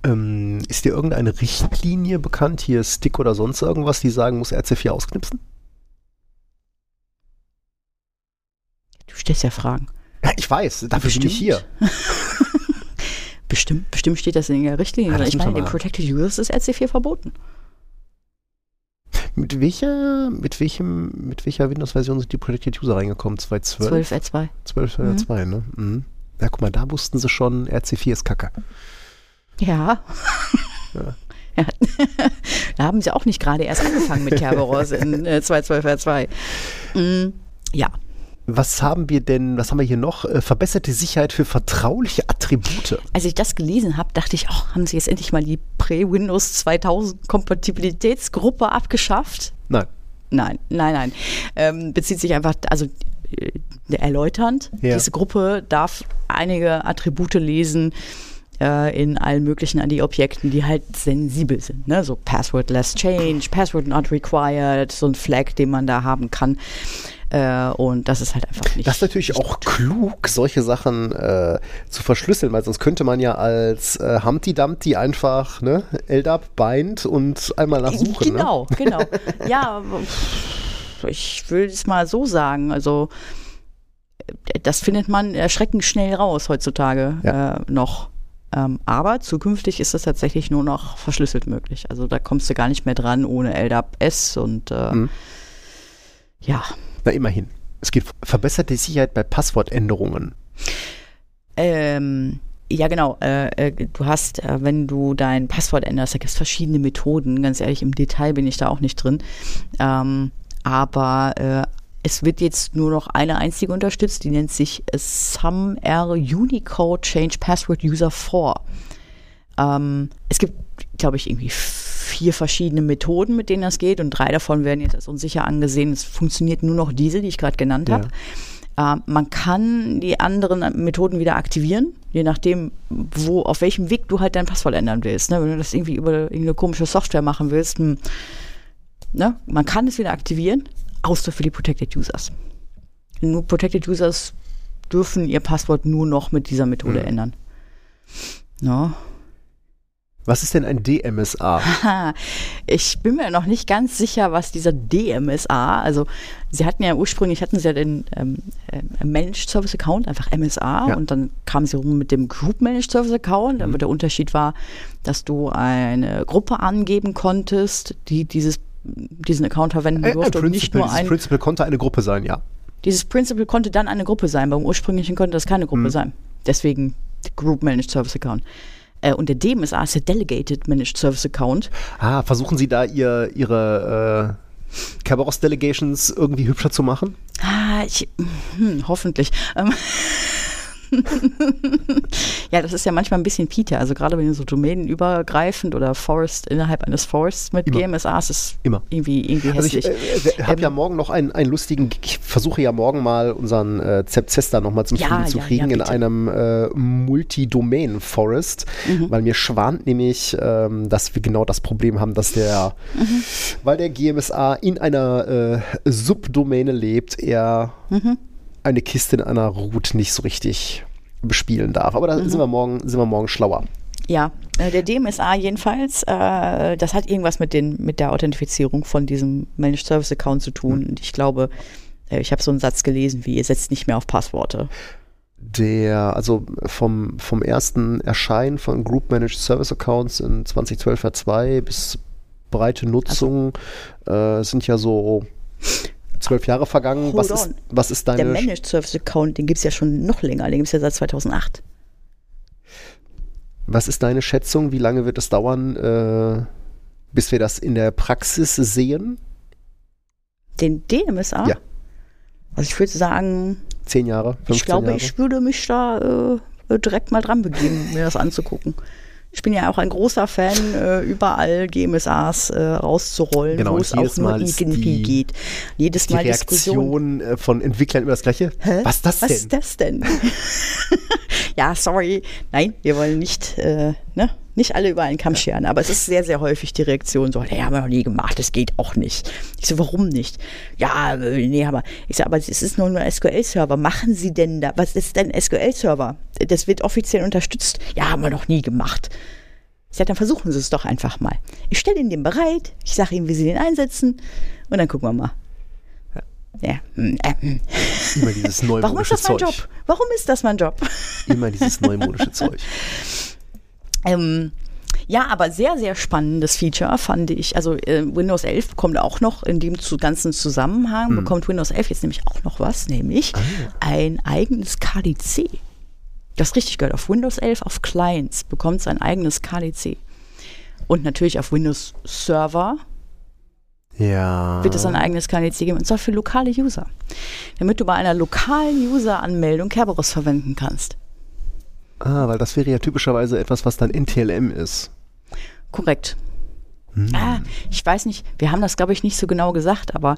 Ähm, ist dir irgendeine Richtlinie bekannt, hier Stick oder sonst irgendwas, die sagen, muss RC4 ausknipsen? Du stellst ja Fragen. Ja, ich weiß, dafür bestimmt. bin ich hier. bestimmt, bestimmt steht das in der Richtlinie. Ja, ich meine, den Protected Users ist RC4 verboten. Mit welcher, mit welchem, mit welcher Windows-Version sind die Protected User reingekommen? 2.12? 12 R2. 12 mhm. R2, ne? Mhm. Ja, guck mal, da wussten sie schon, RC4 ist Kacke. Ja. ja. ja. da haben sie auch nicht gerade erst angefangen mit Kerberos in äh, 2.12 R2. Mhm. Ja. Was haben wir denn, was haben wir hier noch? Äh, verbesserte Sicherheit für vertrauliche Attribute. Als ich das gelesen habe, dachte ich, oh, haben sie jetzt endlich mal die Prä-Windows 2000 Kompatibilitätsgruppe abgeschafft? Nein. Nein, nein, nein. Ähm, bezieht sich einfach, also äh, erläuternd. Ja. Diese Gruppe darf einige Attribute lesen, äh, in allen möglichen AD-Objekten, die halt sensibel sind. Ne? So Passwordless Change, Password Not Required, so ein Flag, den man da haben kann. Äh, und das ist halt einfach nicht. Das ist natürlich auch klug, solche Sachen äh, zu verschlüsseln, weil sonst könnte man ja als äh, Humpty Dumpty einfach ne, LDAP bind und einmal nachsuchen. Genau, ne? genau. ja, ich will es mal so sagen. Also das findet man erschreckend schnell raus heutzutage ja. äh, noch. Ähm, aber zukünftig ist das tatsächlich nur noch verschlüsselt möglich. Also da kommst du gar nicht mehr dran ohne LDAP S und äh, mhm. ja. Na, immerhin. Es gibt verbesserte Sicherheit bei Passwortänderungen. Ähm, ja, genau. Äh, äh, du hast, äh, wenn du dein Passwort änderst, da gibt es verschiedene Methoden. Ganz ehrlich, im Detail bin ich da auch nicht drin. Ähm, aber äh, es wird jetzt nur noch eine einzige unterstützt, die nennt sich SumR Unicode Change Password User 4. Ähm, es gibt, glaube ich, irgendwie vier verschiedene Methoden, mit denen das geht und drei davon werden jetzt als unsicher angesehen. Es funktioniert nur noch diese, die ich gerade genannt habe. Ja. Äh, man kann die anderen Methoden wieder aktivieren, je nachdem, wo, auf welchem Weg du halt dein Passwort ändern willst. Ne? Wenn du das irgendwie über irgendeine komische Software machen willst, hm, ne? man kann es wieder aktivieren außer für die Protected Users. Nur Protected Users dürfen ihr Passwort nur noch mit dieser Methode mhm. ändern. No. Was ist denn ein DMSA? ich bin mir noch nicht ganz sicher, was dieser DMSA, also sie hatten ja ursprünglich, hatten sie ja den ähm, äh, Managed Service Account, einfach MSA, ja. und dann kamen sie rum mit dem Group Managed Service Account, mhm. aber der Unterschied war, dass du eine Gruppe angeben konntest, die dieses diesen Account verwenden durfte und nicht nur ein. Principal konnte eine Gruppe sein, ja. Dieses Principal konnte dann eine Gruppe sein. Beim ursprünglichen konnte das keine Gruppe mhm. sein. Deswegen Group Managed Service Account. Äh, und der DMSA ist der Delegated Managed Service Account. Ah, versuchen Sie da ihr, Ihre äh, Kerberos Delegations irgendwie hübscher zu machen? Ah, ich, hm, hoffentlich. Ähm, ja, das ist ja manchmal ein bisschen Peter. Also gerade wenn du so domänenübergreifend oder Forest innerhalb eines Forests mit Immer. GMSAs ist Immer. irgendwie, irgendwie hässlich. Also ich äh, habe ähm, ja morgen noch einen, einen lustigen, ich versuche ja morgen mal unseren äh, Zepzester nochmal zum ja, Fliegen zu kriegen ja, ja, in einem äh, Multi-Domain-Forest, mhm. weil mir schwant nämlich, ähm, dass wir genau das Problem haben, dass der, mhm. weil der GMSA in einer äh, Subdomäne lebt, er mhm eine Kiste in einer Route nicht so richtig bespielen darf. Aber da mhm. sind, wir morgen, sind wir morgen schlauer. Ja, äh, der DMSA jedenfalls, äh, das hat irgendwas mit, den, mit der Authentifizierung von diesem Managed Service Account zu tun. Mhm. Und ich glaube, äh, ich habe so einen Satz gelesen wie, ihr setzt nicht mehr auf Passworte. Der, also vom, vom ersten Erscheinen von Group Managed Service Accounts in 2012 R2 bis breite Nutzung also. äh, sind ja so zwölf Jahre vergangen. was ist, was ist deine. Der Managed Service Account, den gibt es ja schon noch länger, den gibt es ja seit 2008. Was ist deine Schätzung? Wie lange wird es dauern, äh, bis wir das in der Praxis sehen? Den DMSA? Ja. Also ich würde sagen. Zehn Jahre, 15 Ich glaube, Jahre. ich würde mich da äh, direkt mal dran begeben, mir das anzugucken. Ich bin ja auch ein großer Fan, äh, überall GMSAs äh, rauszurollen, genau, wo es auch nur irgendwie geht. Jedes Mal die Reaktion Diskussion äh, von Entwicklern über das Gleiche. Hä? Was ist das denn? Was ist das denn? ja, sorry. Nein, wir wollen nicht, äh, ne? Nicht alle über einen Kamm scheren, aber es ist sehr, sehr häufig die Reaktion so, nee, haben wir noch nie gemacht, das geht auch nicht. Ich so, warum nicht? Ja, äh, nee, aber ich so, aber es ist nur ein SQL-Server. Machen Sie denn da, was ist denn SQL-Server? Das wird offiziell unterstützt. Ja, haben wir noch nie gemacht. Ich sage, dann versuchen Sie es doch einfach mal. Ich stelle Ihnen den bereit, ich sage Ihnen, wie Sie den einsetzen und dann gucken wir mal. Ja. Hm, äh, hm. Immer dieses neumodische Warum ist das mein Zeug. Job? Warum ist das mein Job? Immer dieses neumodische Zeug. Ähm, ja, aber sehr, sehr spannendes Feature fand ich. Also äh, Windows 11 bekommt auch noch in dem zu ganzen Zusammenhang, mhm. bekommt Windows 11 jetzt nämlich auch noch was, nämlich ah. ein eigenes KDC. Das richtig gehört. Auf Windows 11, auf Clients bekommt es ein eigenes KDC. Und natürlich auf Windows Server Ja. wird es ein eigenes KNC geben, und zwar für lokale User. Damit du bei einer lokalen User-Anmeldung Kerberos verwenden kannst. Ah, weil das wäre ja typischerweise etwas, was dann NTLM ist. Korrekt. Ah, ich weiß nicht, wir haben das, glaube ich, nicht so genau gesagt, aber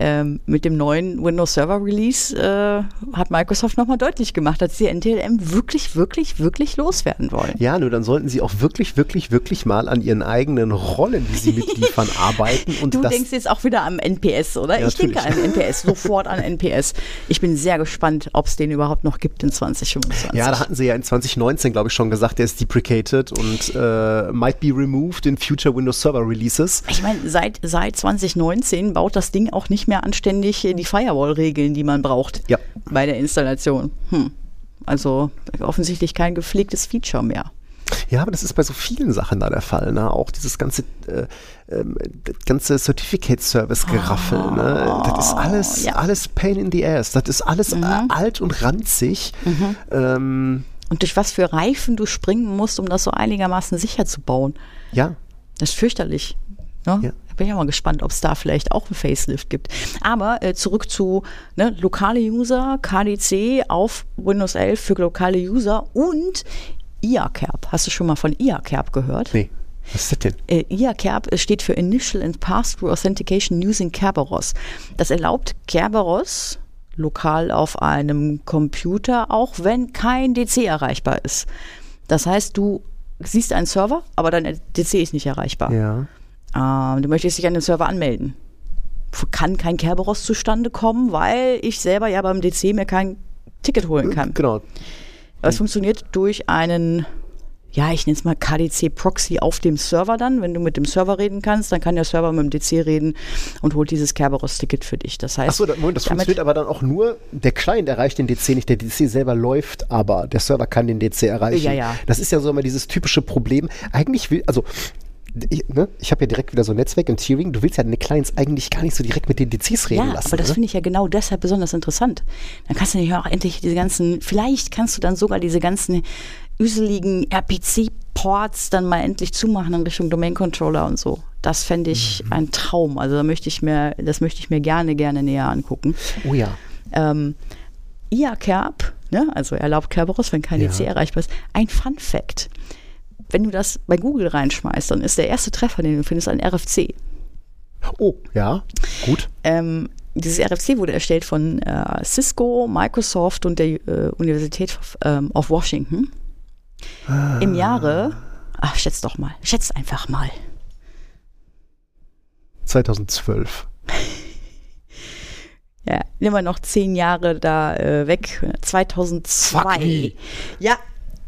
ähm, mit dem neuen Windows Server Release äh, hat Microsoft nochmal deutlich gemacht, dass sie NTLM wirklich, wirklich, wirklich loswerden wollen. Ja, nur dann sollten sie auch wirklich, wirklich, wirklich mal an ihren eigenen Rollen, die sie mitliefern, arbeiten. Und Du denkst jetzt auch wieder am NPS, oder? Ja, ich denke an natürlich. NPS, sofort an NPS. Ich bin sehr gespannt, ob es den überhaupt noch gibt in 2025. ja, da hatten sie ja in 2019, glaube ich, schon gesagt, der ist deprecated und äh, might be removed in future Windows Server Releases. Ich meine, seit, seit 2019 baut das Ding auch nicht mehr anständig äh, die Firewall-Regeln, die man braucht Ja. bei der Installation. Hm. Also offensichtlich kein gepflegtes Feature mehr. Ja, aber das ist bei so vielen Sachen da der Fall. Ne? Auch dieses ganze, äh, das ganze Certificate-Service-Geraffel. ne? Das ist alles, ja. alles Pain in the Ass. Das ist alles äh, alt und ranzig. Ähm, Und durch was für Reifen du springen musst, um das so einigermaßen sicher zu bauen. ja, Das ist fürchterlich. Ne? Ja. Da bin ich auch mal gespannt, ob es da vielleicht auch ein Facelift gibt. Aber äh, zurück zu ne, lokale User, KDC auf Windows 11 für lokale User und IACAP. Hast du schon mal von IACAP gehört? nee. Was ist das denn? Äh, IACAP äh, steht für Initial and Pass-Through Authentication Using Kerberos. Das erlaubt Kerberos lokal auf einem Computer, auch wenn kein DC erreichbar ist. Das heißt, du siehst einen Server, aber dein DC ist nicht erreichbar. Ja. Ähm, du möchtest dich an den Server anmelden. Kann kein Kerberos zustande kommen, weil ich selber ja beim DC mir kein Ticket holen kann. Genau. Es funktioniert durch einen, ja, ich nenne es mal KDC-Proxy auf dem Server dann. Wenn du mit dem Server reden kannst, dann kann der Server mit dem DC reden und holt dieses Kerberos-Ticket für dich. Das heißt, Achso, das, Moment, das funktioniert aber dann auch nur, der Client erreicht den DC nicht, der DC selber läuft, aber der Server kann den DC erreichen. Ja, ja. Das ist ja so immer dieses typische Problem. Eigentlich will, also ich, ne, ich habe ja direkt wieder so ein Netzwerk im Tiering. Du willst ja deine Clients eigentlich gar nicht so direkt mit den DCs reden ja, lassen. aber das ne? finde ich ja genau deshalb besonders interessant. Dann kannst du ja auch endlich diese ganzen, vielleicht kannst du dann sogar diese ganzen üseligen RPC-Ports dann mal endlich zumachen in Richtung Domain-Controller und so. Das fände ich Mhm. ein Traum. Also da möchte ich mir, das möchte ich mir gerne, gerne näher angucken. oh ja. Ähm, IACAP, ne, also erlaubt Kerberos, wenn kein Ja. DC erreichbar ist. Ein Fun Fact. Wenn du das bei Google reinschmeißt, dann ist der erste Treffer, den du findest, ein RFC. Oh, ja. Gut. Ähm, dieses RFC wurde erstellt von äh, Cisco, Microsoft und der äh, Universität ähm, of Washington. Im Jahre, ach, schätz doch mal, schätz einfach mal. 2012. Ja, nehmen wir noch zehn Jahre da äh, weg. 2002. Fuck me. Ja,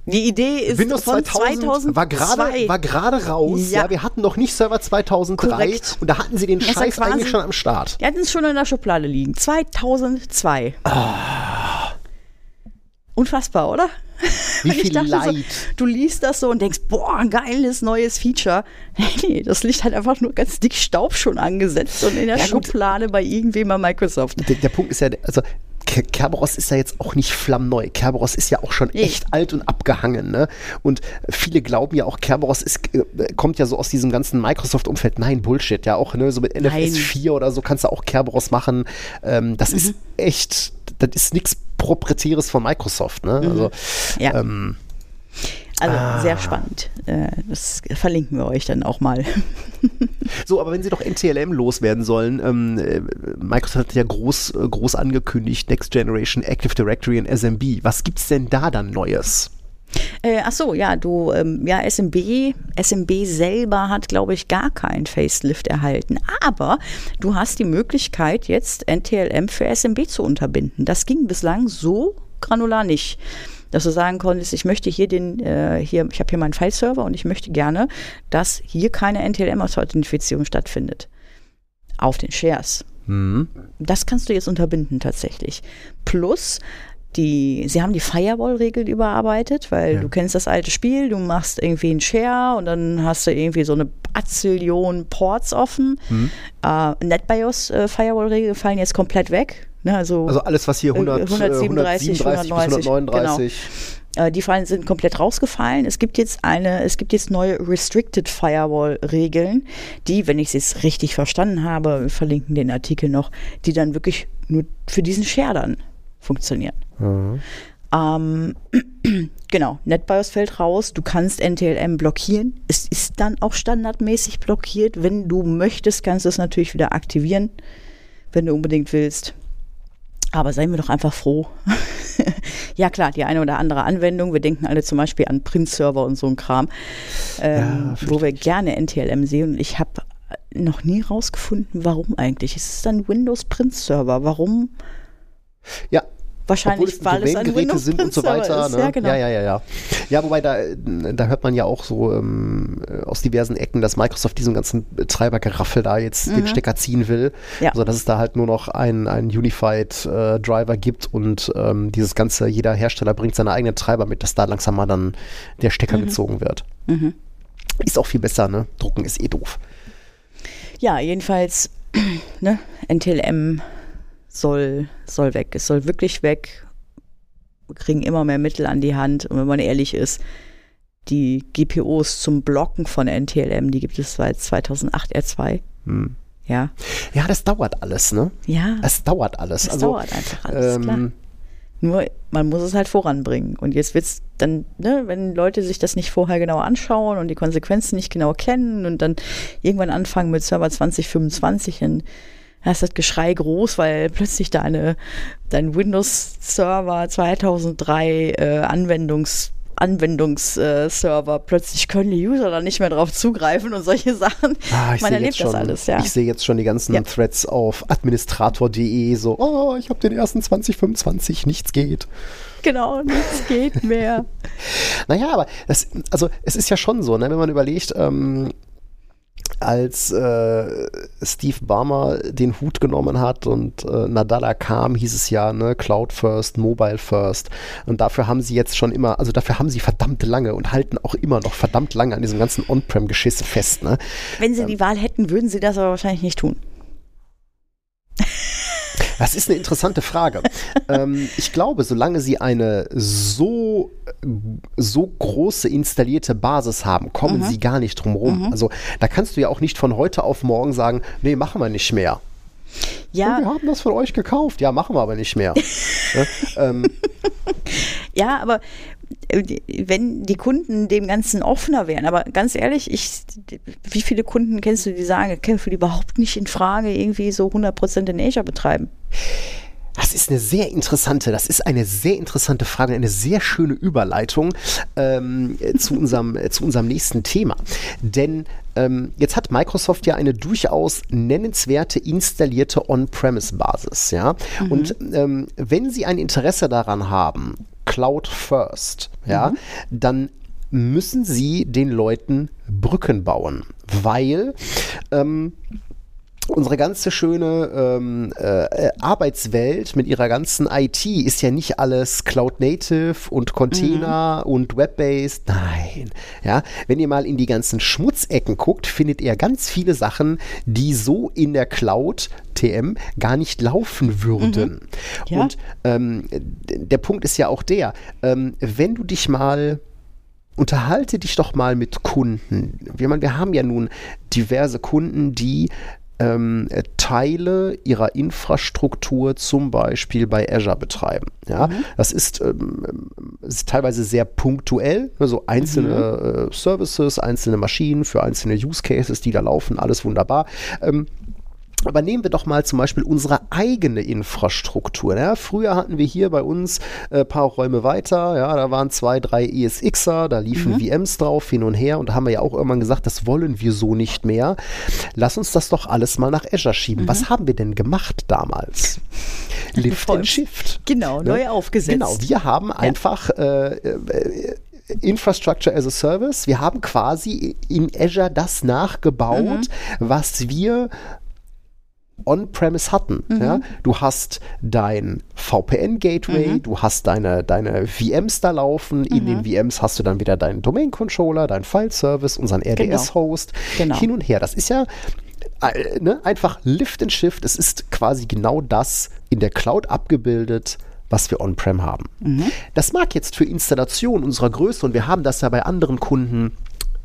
die Idee ist Windows von 2000 2002. war gerade war gerade raus. Ja. Ja. wir hatten noch nicht Server 2003 Korrekt. und da hatten sie den Scheiß quasi- eigentlich schon am Start. Die hatten es schon in der Schublade liegen. 2002. Unfassbar, oder? Wie viel Leid. So, du liest das so und denkst, boah, ein geiles neues Feature. Nee, das liegt halt einfach nur ganz dick Staub schon angesetzt und in der Ja, gut. Schublade bei irgendwem bei Microsoft. der, der Punkt ist ja, also Kerberos ist ja jetzt auch nicht flammneu. Kerberos ist ja auch schon echt alt und abgehangen. Ne? Und viele glauben ja auch, Kerberos ist, äh, kommt ja so aus diesem ganzen Microsoft-Umfeld. Nein, Bullshit. Ja, auch ne, so mit NFS 4 oder so kannst du auch Kerberos machen. Ähm, das Mhm. ist echt, das ist nichts Proprietäres von Microsoft. Ne? Also, Mhm. Ja. ähm, Also sehr spannend. Äh, Das verlinken wir euch dann auch mal. So, aber wenn sie doch NTLM loswerden sollen, ähm, äh, Microsoft hat ja groß, äh, groß angekündigt, Next Generation Active Directory und SMB. Was gibt's denn da dann Neues? Äh, ach so, ja, du, ähm, ja, SMB, SMB selber hat, glaube ich, gar keinen Facelift erhalten. Aber du hast die Möglichkeit, jetzt NTLM für SMB zu unterbinden. Das ging bislang so granular nicht. Dass du sagen konntest, ich möchte hier den, äh, hier, ich habe hier meinen File-Server und ich möchte gerne, dass hier keine NTLM-Authentifizierung stattfindet. Auf den Shares. Hm. Das kannst du jetzt unterbinden tatsächlich. Plus, die, sie haben die Firewall-Regeln überarbeitet, weil Ja. du kennst das alte Spiel, du machst irgendwie einen Share und dann hast du irgendwie so eine Bazillion Ports offen. Mhm. Äh, NetBIOS äh, Firewall-Regeln fallen jetzt komplett weg. Ne, also, Also alles, was hier 100, 137, 137 bis 139. Äh, die Fallen sind komplett rausgefallen. Es gibt jetzt eine, es gibt jetzt neue Restricted Firewall-Regeln, die, wenn ich es richtig verstanden habe, wir verlinken den Artikel noch, die dann wirklich nur für diesen Share dann funktionieren. Mhm. Ähm, genau, NetBIOS fällt raus. Du kannst NTLM blockieren. Es ist dann auch standardmäßig blockiert. Wenn du möchtest, kannst du es natürlich wieder aktivieren, wenn du unbedingt willst. Aber seien wir doch einfach froh. ja klar, die eine oder andere Anwendung. Wir denken alle zum Beispiel an Print-Server und so ein Kram, ähm, ja, wo wir gerne NTLM sehen. Und ich habe noch nie rausgefunden, warum eigentlich. Es ist ein Windows Print-Server. Warum? Ja, Wahrscheinlich, Obwohl weil es ein Windows sind und so weiter. Ist. Ne? Ja, genau. ja, ja, ja, ja. Ja, wobei da, da hört man ja auch so ähm, aus diversen Ecken, dass Microsoft diesen ganzen Treibergeraffel da jetzt mhm. den Stecker ziehen will. Ja. Also dass es da halt nur noch einen, Unified äh, Driver gibt und ähm, dieses ganze, jeder Hersteller bringt seine eigenen Treiber mit, dass da langsam mal dann der Stecker mhm. gezogen wird. Mhm. Ist auch viel besser, ne? Drucken ist eh doof. Ja, jedenfalls, ne, NTLM soll, soll weg. Es soll wirklich weg. Wir kriegen immer mehr Mittel an die Hand. Und wenn man ehrlich ist, die GPOs zum Blocken von NTLM, die gibt es seit 2008 R2. Hm. Ja. Ja, das dauert alles, ne? Ja. Es dauert alles. Es also, dauert einfach alles, ähm, klar. Nur, man muss es halt voranbringen. Und jetzt wird es dann, ne, wenn Leute sich das nicht vorher genau anschauen und die Konsequenzen nicht genau kennen und dann irgendwann anfangen mit Server 2025, dann da ist das Geschrei groß, weil plötzlich deine, dein Windows-Server 2003 äh, Anwendungs Anwendungsserver, plötzlich können die User da nicht mehr drauf zugreifen und solche Sachen. Ah, ich Man erlebt schon, das alles, ja. Ich sehe jetzt schon die ganzen ja. Threads auf administrator.de, so, oh, ich habe den ersten 2025, nichts geht. Genau, nichts geht mehr. naja, aber das, also es ist ja schon so, ne, wenn man überlegt, ähm, als äh, Steve Barmer den Hut genommen hat und äh, Nadala kam, hieß es ja, ne, Cloud First, Mobile First. Und dafür haben sie jetzt schon immer, also dafür haben sie verdammt lange und halten auch immer noch verdammt lange an diesem ganzen On-Prem-Geschiss fest. Ne? Wenn sie ähm, die Wahl hätten, würden sie das aber wahrscheinlich nicht tun. Das ist eine interessante Frage. ähm, ich glaube, solange sie eine so, so große installierte Basis haben, kommen mhm. sie gar nicht drum rum. Mhm. Also da kannst du ja auch nicht von heute auf morgen sagen, nee, machen wir nicht mehr. Ja. Und wir haben das von euch gekauft. Ja, machen wir aber nicht mehr. ja, ähm. ja, aber äh, wenn die Kunden dem Ganzen offener wären, aber ganz ehrlich, ich, wie viele Kunden kennst du, die sagen, käme für die überhaupt nicht in Frage, irgendwie so 100% in Asia betreiben? Das ist eine sehr interessante, das ist eine sehr interessante Frage, eine sehr schöne Überleitung ähm, zu, unserem, äh, zu unserem nächsten Thema. Denn ähm, jetzt hat Microsoft ja eine durchaus nennenswerte installierte On-Premise-Basis. Ja? Mhm. Und ähm, wenn Sie ein Interesse daran haben, Cloud First, ja, mhm. dann müssen Sie den Leuten Brücken bauen, weil ähm, unsere ganze schöne ähm, äh, Arbeitswelt mit ihrer ganzen IT ist ja nicht alles Cloud Native und Container mhm. und Web-based. Nein. Ja, wenn ihr mal in die ganzen Schmutzecken guckt, findet ihr ganz viele Sachen, die so in der Cloud TM gar nicht laufen würden. Mhm. Ja. Und ähm, der Punkt ist ja auch der, ähm, wenn du dich mal unterhalte dich doch mal mit Kunden. Wir, wir haben ja nun diverse Kunden, die ähm, Teile ihrer Infrastruktur zum Beispiel bei Azure betreiben. Ja, mhm. das ist, ähm, ist, teilweise sehr punktuell, also einzelne mhm. äh, Services, einzelne Maschinen für einzelne Use Cases, die da laufen, alles wunderbar. Ähm, aber nehmen wir doch mal zum Beispiel unsere eigene Infrastruktur. Ja, früher hatten wir hier bei uns ein äh, paar Räume weiter, ja, da waren zwei, drei ESXer, da liefen mhm. VMs drauf hin und her und da haben wir ja auch irgendwann gesagt, das wollen wir so nicht mehr. Lass uns das doch alles mal nach Azure schieben. Mhm. Was haben wir denn gemacht damals? Lift and Shift. Genau, ne? neu aufgesetzt. Genau, wir haben ja. einfach äh, äh, Infrastructure as a Service. Wir haben quasi in Azure das nachgebaut, mhm. was wir On-Premise hatten. Mhm. Ja? Du hast dein VPN-Gateway, mhm. du hast deine, deine VMs da laufen, in den mhm. VMs hast du dann wieder deinen Domain-Controller, deinen File-Service, unseren RDS-Host, genau. genau. hin und her. Das ist ja äh, ne, einfach Lift and Shift. Es ist quasi genau das in der Cloud abgebildet, was wir on-prem haben. Mhm. Das mag jetzt für Installation unserer Größe, und wir haben das ja bei anderen Kunden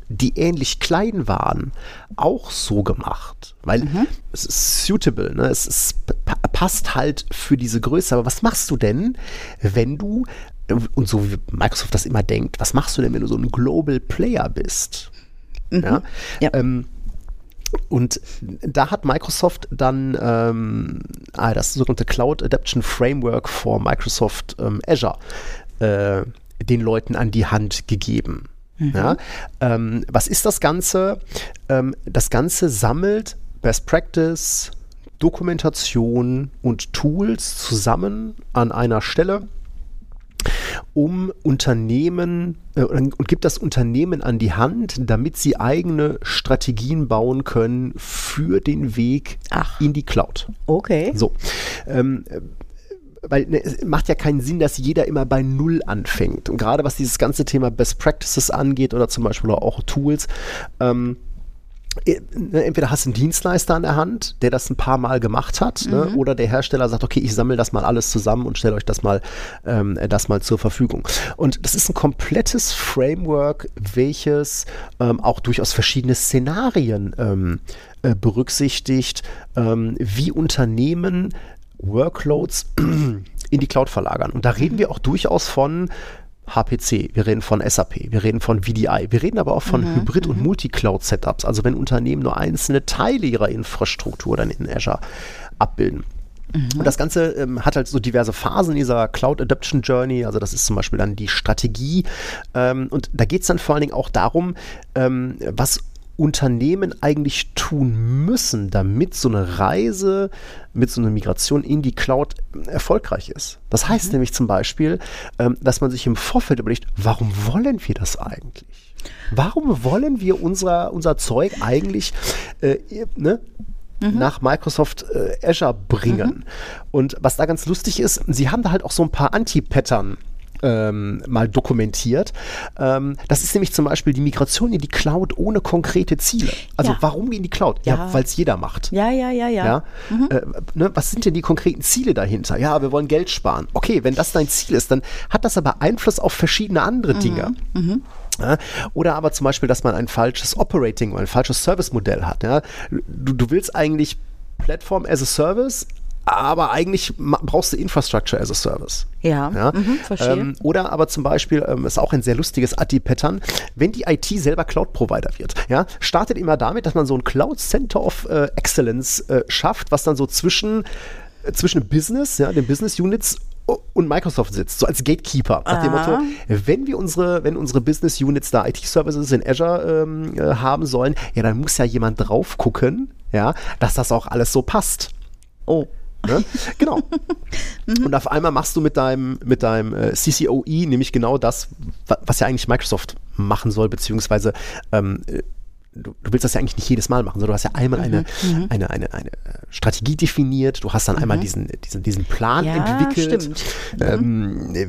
die ähnlich klein waren, auch so gemacht. Weil mhm. es ist suitable, ne? es ist, passt halt für diese Größe. Aber was machst du denn, wenn du, und so wie Microsoft das immer denkt, was machst du denn, wenn du so ein Global Player bist? Mhm. Ja. ja. Ähm, und da hat Microsoft dann ähm, ah, das sogenannte Cloud Adaption Framework for Microsoft ähm, Azure äh, den Leuten an die Hand gegeben. Mhm. Ja? Ähm, was ist das Ganze? Ähm, das Ganze sammelt Best Practice, Dokumentation und Tools zusammen an einer Stelle, um Unternehmen äh, und gibt das Unternehmen an die Hand, damit sie eigene Strategien bauen können für den Weg Ach. in die Cloud. Okay. So. Ähm, weil ne, es macht ja keinen Sinn, dass jeder immer bei Null anfängt. Und gerade was dieses ganze Thema Best Practices angeht oder zum Beispiel auch Tools, ähm, äh, ne, entweder hast du einen Dienstleister an der Hand, der das ein paar Mal gemacht hat, ne, mhm. ne, oder der Hersteller sagt, okay, ich sammle das mal alles zusammen und stelle euch das mal, ähm, das mal zur Verfügung. Und das ist ein komplettes Framework, welches ähm, auch durchaus verschiedene Szenarien ähm, äh, berücksichtigt, ähm, wie Unternehmen Workloads in die Cloud verlagern. Und da reden wir auch durchaus von HPC, wir reden von SAP, wir reden von VDI, wir reden aber auch von mhm, Hybrid- und mhm. Multi-Cloud-Setups, also wenn Unternehmen nur einzelne Teile ihrer Infrastruktur dann in Azure abbilden. Mhm. Und das Ganze ähm, hat halt so diverse Phasen dieser Cloud Adoption Journey. Also das ist zum Beispiel dann die Strategie. Ähm, und da geht es dann vor allen Dingen auch darum, ähm, was Unternehmen eigentlich tun müssen, damit so eine Reise mit so einer Migration in die Cloud erfolgreich ist. Das heißt mhm. nämlich zum Beispiel, ähm, dass man sich im Vorfeld überlegt, warum wollen wir das eigentlich? Warum wollen wir unser, unser Zeug eigentlich äh, ne, Mhm. nach Microsoft äh, Azure bringen. Mhm. Und was da ganz lustig ist, sie haben da halt auch so ein paar Anti-Pattern ähm, mal dokumentiert. Ähm, das ist nämlich zum Beispiel die Migration in die Cloud ohne konkrete Ziele. Also ja. warum in die Cloud? Ja, ja weil es jeder macht. Ja, ja, ja, ja. ja? Mhm. Äh, ne, was sind denn die konkreten Ziele dahinter? Ja, wir wollen Geld sparen. Okay, wenn das dein Ziel ist, dann hat das aber Einfluss auf verschiedene andere mhm. Dinge. Mhm. Ja, oder aber zum Beispiel, dass man ein falsches Operating oder ein falsches Service-Modell hat. Ja. Du, du willst eigentlich Plattform as a Service, aber eigentlich brauchst du Infrastructure as a Service. Ja, ja? Mhm, verstehe. Ähm, oder aber zum Beispiel, ähm, ist auch ein sehr lustiges ATI-Pattern, wenn die IT selber Cloud-Provider wird, ja, startet immer damit, dass man so ein Cloud Center of äh, Excellence äh, schafft, was dann so zwischen, äh, zwischen Business, ja, den Business Units und Microsoft sitzt, so als Gatekeeper, nach dem Motto, wenn wir unsere, wenn unsere Business Units da IT-Services in Azure ähm, äh, haben sollen, ja, dann muss ja jemand drauf gucken, ja, dass das auch alles so passt. Oh. Ne? Genau. mhm. Und auf einmal machst du mit deinem, mit deinem äh, CCOE nämlich genau das, was ja eigentlich Microsoft machen soll, beziehungsweise ähm, äh, Du, du, willst das ja eigentlich nicht jedes Mal machen, sondern du hast ja einmal eine, mhm. eine, eine, eine, äh, Strategie definiert, du hast dann mhm. einmal diesen, diesen, diesen Plan ja, entwickelt, ähm, äh,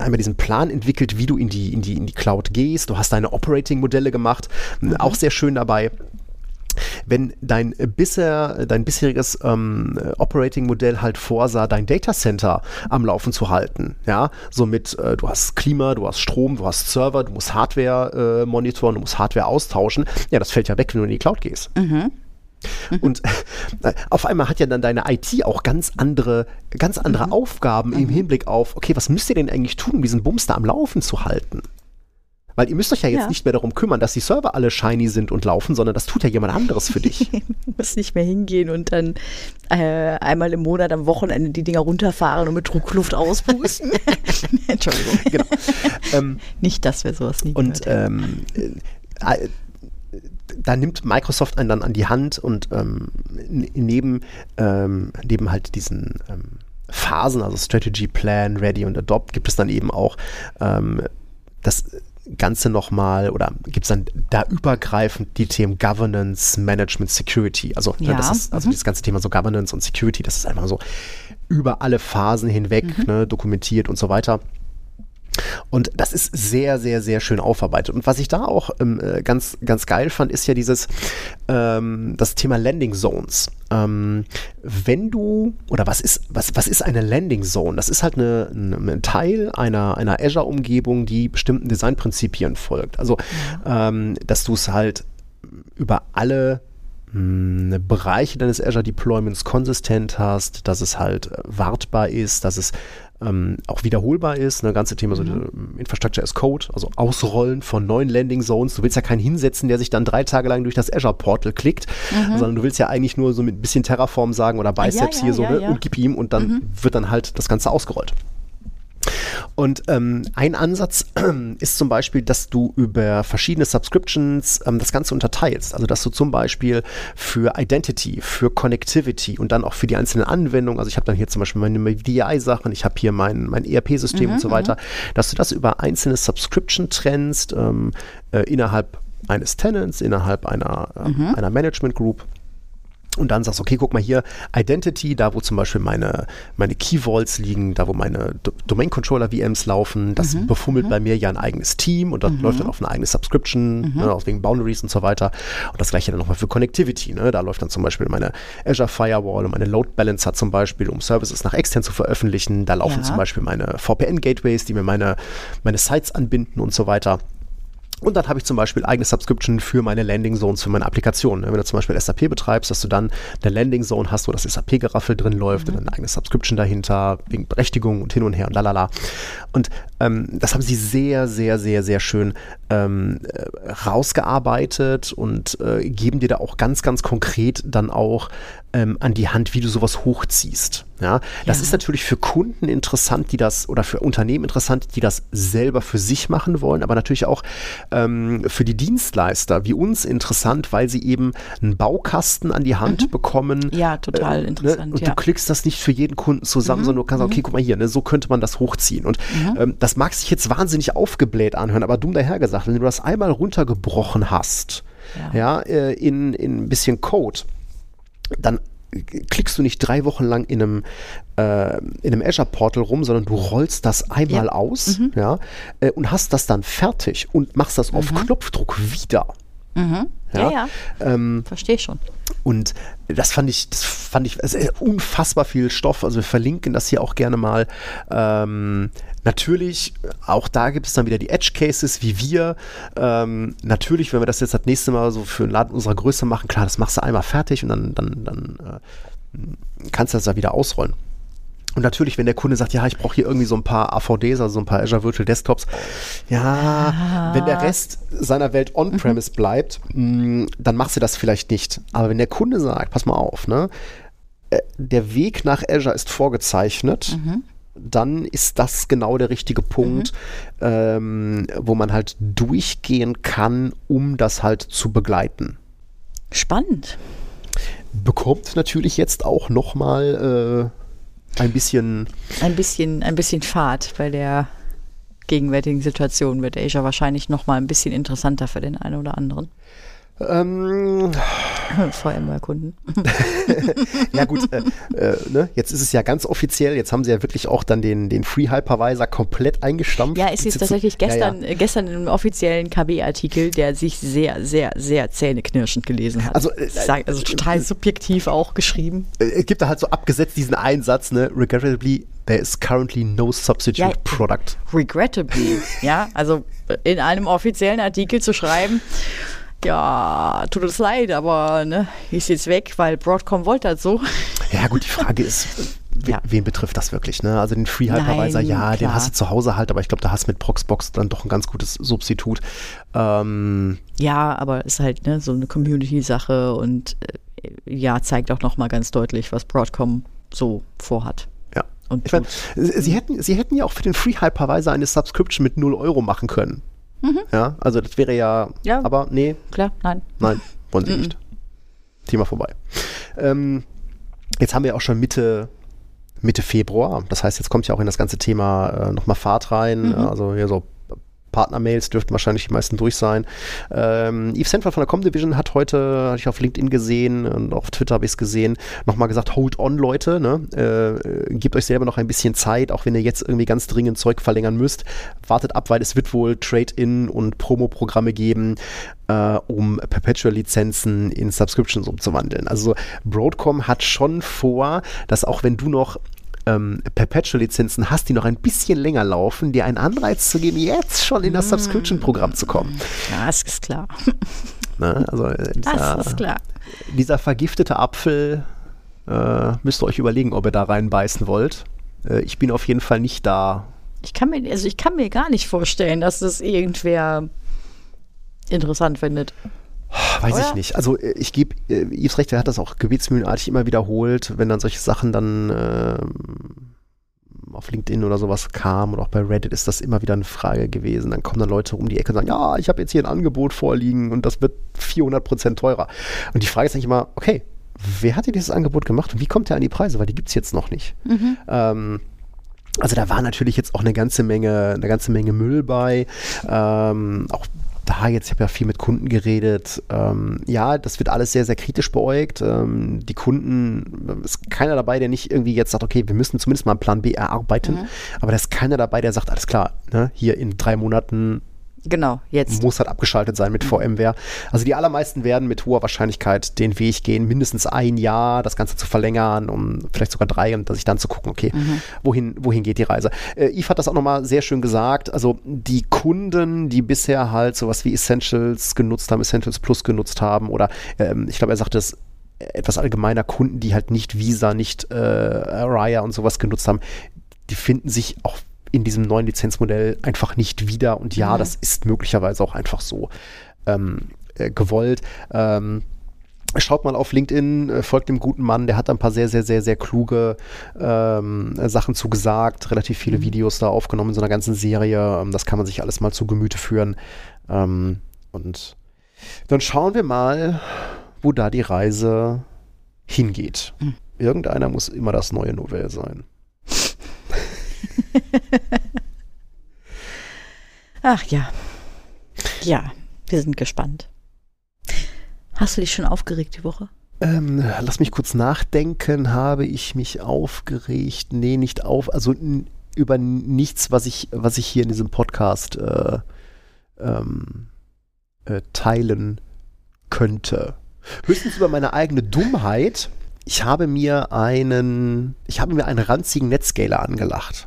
einmal diesen Plan entwickelt, wie du in die, in die, in die Cloud gehst, du hast deine Operating-Modelle gemacht, mhm. auch sehr schön dabei wenn dein bisher, dein bisheriges ähm, Operating-Modell halt vorsah, dein Data Center am Laufen zu halten, ja, somit äh, du hast Klima, du hast Strom, du hast Server, du musst Hardware äh, monitoren, du musst Hardware austauschen, ja, das fällt ja weg, wenn du in die Cloud gehst. Mhm. Und äh, auf einmal hat ja dann deine IT auch ganz andere, ganz andere mhm. Aufgaben mhm. im Hinblick auf, okay, was müsst ihr denn eigentlich tun, um diesen Bums da am Laufen zu halten? Weil ihr müsst euch ja jetzt ja. nicht mehr darum kümmern, dass die Server alle shiny sind und laufen, sondern das tut ja jemand anderes für dich. du musst nicht mehr hingehen und dann äh, einmal im Monat am Wochenende die Dinger runterfahren und mit Druckluft auspusten. Entschuldigung. Genau. Ähm, nicht, dass wir sowas nie Und ähm, äh, da nimmt Microsoft einen dann an die Hand und ähm, neben, ähm, neben halt diesen ähm, Phasen, also Strategy, Plan, Ready und Adopt, gibt es dann eben auch ähm, das Ganze nochmal oder gibt es dann da übergreifend die Themen Governance, Management, Security? Also, ne, ja. ne, das ist, also mhm. das ganze Thema so Governance und Security, das ist einfach so über alle Phasen hinweg mhm. ne, dokumentiert und so weiter. Und das ist sehr, sehr, sehr schön aufarbeitet. Und was ich da auch ähm, äh, ganz, ganz geil fand, ist ja dieses, ähm, das Thema Landing Zones. Ähm, wenn du, oder was ist, was, was ist eine Landing Zone? Das ist halt eine, eine, ein Teil einer, einer Azure-Umgebung, die bestimmten Designprinzipien folgt. Also, ähm, dass du es halt über alle Bereiche deines Azure Deployments konsistent hast, dass es halt äh, wartbar ist, dass es ähm, auch wiederholbar ist. Ne, ganze Thema so mhm. Infrastructure as Code, also Ausrollen von neuen Landing Zones. Du willst ja keinen hinsetzen, der sich dann drei Tage lang durch das Azure Portal klickt, mhm. sondern du willst ja eigentlich nur so mit ein bisschen Terraform sagen oder Biceps ja, ja, hier so ja, ne, und gib ihm und dann mhm. wird dann halt das Ganze ausgerollt. Und ähm, ein Ansatz ist zum Beispiel, dass du über verschiedene Subscriptions ähm, das Ganze unterteilst. Also dass du zum Beispiel für Identity, für Connectivity und dann auch für die einzelnen Anwendungen, also ich habe dann hier zum Beispiel meine DI-Sachen, ich habe hier mein, mein ERP-System mhm, und so mhm. weiter, dass du das über einzelne Subscription trennst ähm, äh, innerhalb eines Tenants, innerhalb einer, äh, mhm. einer Management Group und dann sagst, okay, guck mal hier, Identity, da wo zum Beispiel meine, meine Key Vaults liegen, da wo meine D Domain Controller VMs laufen, das mhm. befummelt mhm. bei mir ja ein eigenes Team und das mhm. läuft dann auf eine eigene Subscription, mhm. ne, wegen Boundaries und so weiter. Und das gleiche dann nochmal für Connectivity, ne? da läuft dann zum Beispiel meine Azure Firewall und meine Load Balancer zum Beispiel, um Services nach extern zu veröffentlichen. Da laufen ja. zum Beispiel meine VPN Gateways, die mir meine, meine Sites anbinden und so weiter. Und dann habe ich zum Beispiel eigene Subscription für meine Landing Zones, für meine Applikationen. Wenn du zum Beispiel SAP betreibst, dass du dann eine Landing Zone hast, wo das SAP-Geraffel drin läuft mhm. und eine eigene Subscription dahinter, wegen Berechtigung und hin und her und lalala. Und ähm, das haben sie sehr, sehr, sehr, sehr schön ähm, äh, rausgearbeitet und äh, geben dir da auch ganz, ganz konkret dann auch ähm, an die Hand, wie du sowas hochziehst. Ja, das ja. ist natürlich für Kunden interessant, die das oder für Unternehmen interessant, die das selber für sich machen wollen, aber natürlich auch ähm, für die Dienstleister wie uns interessant, weil sie eben einen Baukasten an die Hand mhm. bekommen. Ja, total äh, ne? interessant. Ne? Und ja. du klickst das nicht für jeden Kunden zusammen, mhm. sondern du kannst sagen, okay, mhm. guck mal hier, ne, so könnte man das hochziehen. Und mhm. ähm, das mag sich jetzt wahnsinnig aufgebläht anhören, aber dumm daher gesagt, wenn du das einmal runtergebrochen hast, ja, ja äh, in, in ein bisschen Code, dann klickst du nicht drei Wochen lang in einem, äh, in einem Azure Portal rum, sondern du rollst das einmal ja. aus mhm. ja, äh, und hast das dann fertig und machst das mhm. auf Knopfdruck wieder. Mhm. Ja, ja. ja. Ähm, Verstehe schon. Und das fand ich, das fand ich also unfassbar viel Stoff. Also wir verlinken das hier auch gerne mal. Ähm, natürlich, auch da gibt es dann wieder die Edge Cases, wie wir. Ähm, natürlich, wenn wir das jetzt das nächste Mal so für einen Laden unserer Größe machen, klar, das machst du einmal fertig und dann, dann, dann äh, kannst du das da wieder ausrollen. Und natürlich, wenn der Kunde sagt, ja, ich brauche hier irgendwie so ein paar AVDs, also so ein paar Azure Virtual Desktops, ja, ah. wenn der Rest seiner Welt on-premise mhm. bleibt, mh, mm, dann machst du das vielleicht nicht. Aber wenn der Kunde sagt, pass mal auf, ne, äh, der Weg nach Azure ist vorgezeichnet, mhm. dann ist das genau der richtige Punkt, mhm. ähm, wo man halt durchgehen kann, um das halt zu begleiten. Spannend. Bekommt natürlich jetzt auch nochmal äh, ein bisschen. Ein bisschen, ein bisschen Fahrt bei der gegenwärtigen Situation wird Asia wahrscheinlich noch mal ein bisschen interessanter für den einen oder anderen. Ähm, VMware-Kunden. ja gut, äh, äh, ne? jetzt ist es ja ganz offiziell, jetzt haben sie ja wirklich auch dann den, den Free Hypervisor komplett eingestampft. Ja, es ist tatsächlich gestern, ja, ja. gestern in einem offiziellen KB-Artikel, der sich sehr, sehr, sehr zähneknirschend gelesen hat. Also, äh, sag, also total subjektiv auch geschrieben. Äh, es gibt da halt so abgesetzt diesen Einsatz, ne? Regrettably, there is currently no substitute ja, product. Regrettably, ja, also in einem offiziellen Artikel zu schreiben, ja, tut uns leid, aber ne, ist jetzt weg, weil Broadcom wollte das so. Ja, gut, die Frage ist, ja. wen betrifft das wirklich? Ne? Also den Free Hypervisor, ja, klar. den hast du zu Hause halt, aber ich glaube, da hast du mit Proxbox dann doch ein ganz gutes Substitut. Ähm, ja, aber ist halt ne, so eine Community-Sache und äh, ja, zeigt auch nochmal ganz deutlich, was Broadcom so vorhat. Ja. Und ich mein, sie, hätten, sie hätten ja auch für den Free Hypervisor eine Subscription mit 0 Euro machen können. Mhm. Ja, also das wäre ja, ja, aber nee. Klar, nein. Nein, wollen sie mhm. nicht. Thema vorbei. Ähm, jetzt haben wir auch schon Mitte, Mitte Februar. Das heißt, jetzt kommt ja auch in das ganze Thema äh, nochmal Fahrt rein. Mhm. Also hier so Partner-Mails dürften wahrscheinlich die meisten durch sein. Ähm, Yves Senfer von der Comdivision hat heute, hatte ich auf LinkedIn gesehen und auf Twitter habe ich es gesehen, nochmal gesagt, hold on, Leute, ne? äh, gebt euch selber noch ein bisschen Zeit, auch wenn ihr jetzt irgendwie ganz dringend Zeug verlängern müsst. Wartet ab, weil es wird wohl Trade-in und Promo-Programme geben, äh, um Perpetual-Lizenzen in Subscriptions umzuwandeln. Also Broadcom hat schon vor, dass auch wenn du noch ähm, Perpetual-Lizenzen hast, die noch ein bisschen länger laufen, dir einen Anreiz zu geben, jetzt schon in das mm. Subscription-Programm zu kommen. Ja, das ist klar. Ne? Also, äh, dieser, das ist klar. Dieser vergiftete Apfel äh, müsst ihr euch überlegen, ob ihr da reinbeißen wollt. Äh, ich bin auf jeden Fall nicht da. Ich kann mir, also ich kann mir gar nicht vorstellen, dass das irgendwer interessant findet. Weiß Oder? ich nicht. Also äh, ich gebe äh, Yves recht, er hat das auch gebetsmühlenartig immer wiederholt, wenn dann solche Sachen dann äh, auf LinkedIn oder sowas kam oder auch bei Reddit ist das immer wieder eine Frage gewesen. Dann kommen dann Leute um die Ecke und sagen, ja, ich habe jetzt hier ein Angebot vorliegen und das wird 400 Prozent teurer. Und die Frage ist eigentlich immer, okay, wer hat dir dieses Angebot gemacht und wie kommt der an die Preise? Weil die gibt es jetzt noch nicht. Mhm. Ähm, also da war natürlich jetzt auch eine ganze Menge, eine ganze Menge Müll bei. Ähm, auch da jetzt, ich habe ja viel mit Kunden geredet, ähm, ja, das wird alles sehr, sehr kritisch beäugt. Ähm, die Kunden, ist keiner dabei, der nicht irgendwie jetzt sagt, okay, wir müssen zumindest mal einen Plan B erarbeiten, mhm. aber da ist keiner dabei, der sagt, alles klar, ne, hier in drei Monaten Genau, jetzt. Muss halt abgeschaltet sein mit VMware. Also die allermeisten werden mit hoher Wahrscheinlichkeit den Weg gehen, mindestens ein Jahr das Ganze zu verlängern, um vielleicht sogar drei und sich dann zu gucken, okay, mhm. wohin, wohin geht die Reise. Äh, Yves hat das auch nochmal sehr schön gesagt. Also die Kunden, die bisher halt sowas wie Essentials genutzt haben, Essentials Plus genutzt haben oder ähm, ich glaube, er sagte es etwas allgemeiner Kunden, die halt nicht Visa, nicht äh, Araya und sowas genutzt haben, die finden sich auch in diesem neuen Lizenzmodell einfach nicht wieder. Und ja, mhm. das ist möglicherweise auch einfach so ähm, äh, gewollt. Ähm, Schaut mal auf LinkedIn, äh, folgt dem guten Mann, der hat ein paar sehr, sehr, sehr, sehr kluge ähm, Sachen zugesagt, relativ viele mhm. Videos da aufgenommen in so einer ganzen Serie. Ähm, das kann man sich alles mal zu Gemüte führen. Ähm, und dann schauen wir mal, wo da die Reise hingeht. Mhm. Irgendeiner muss immer das neue Novell sein. Ach ja. Ja, wir sind gespannt. Hast du dich schon aufgeregt die Woche? Ähm, lass mich kurz nachdenken. Habe ich mich aufgeregt? Nee, nicht auf. Also über nichts, was ich, was ich hier in diesem Podcast äh, ähm, äh, teilen könnte. Höchstens über meine eigene Dummheit. Ich habe mir einen, ich habe mir einen ranzigen Netscaler angelacht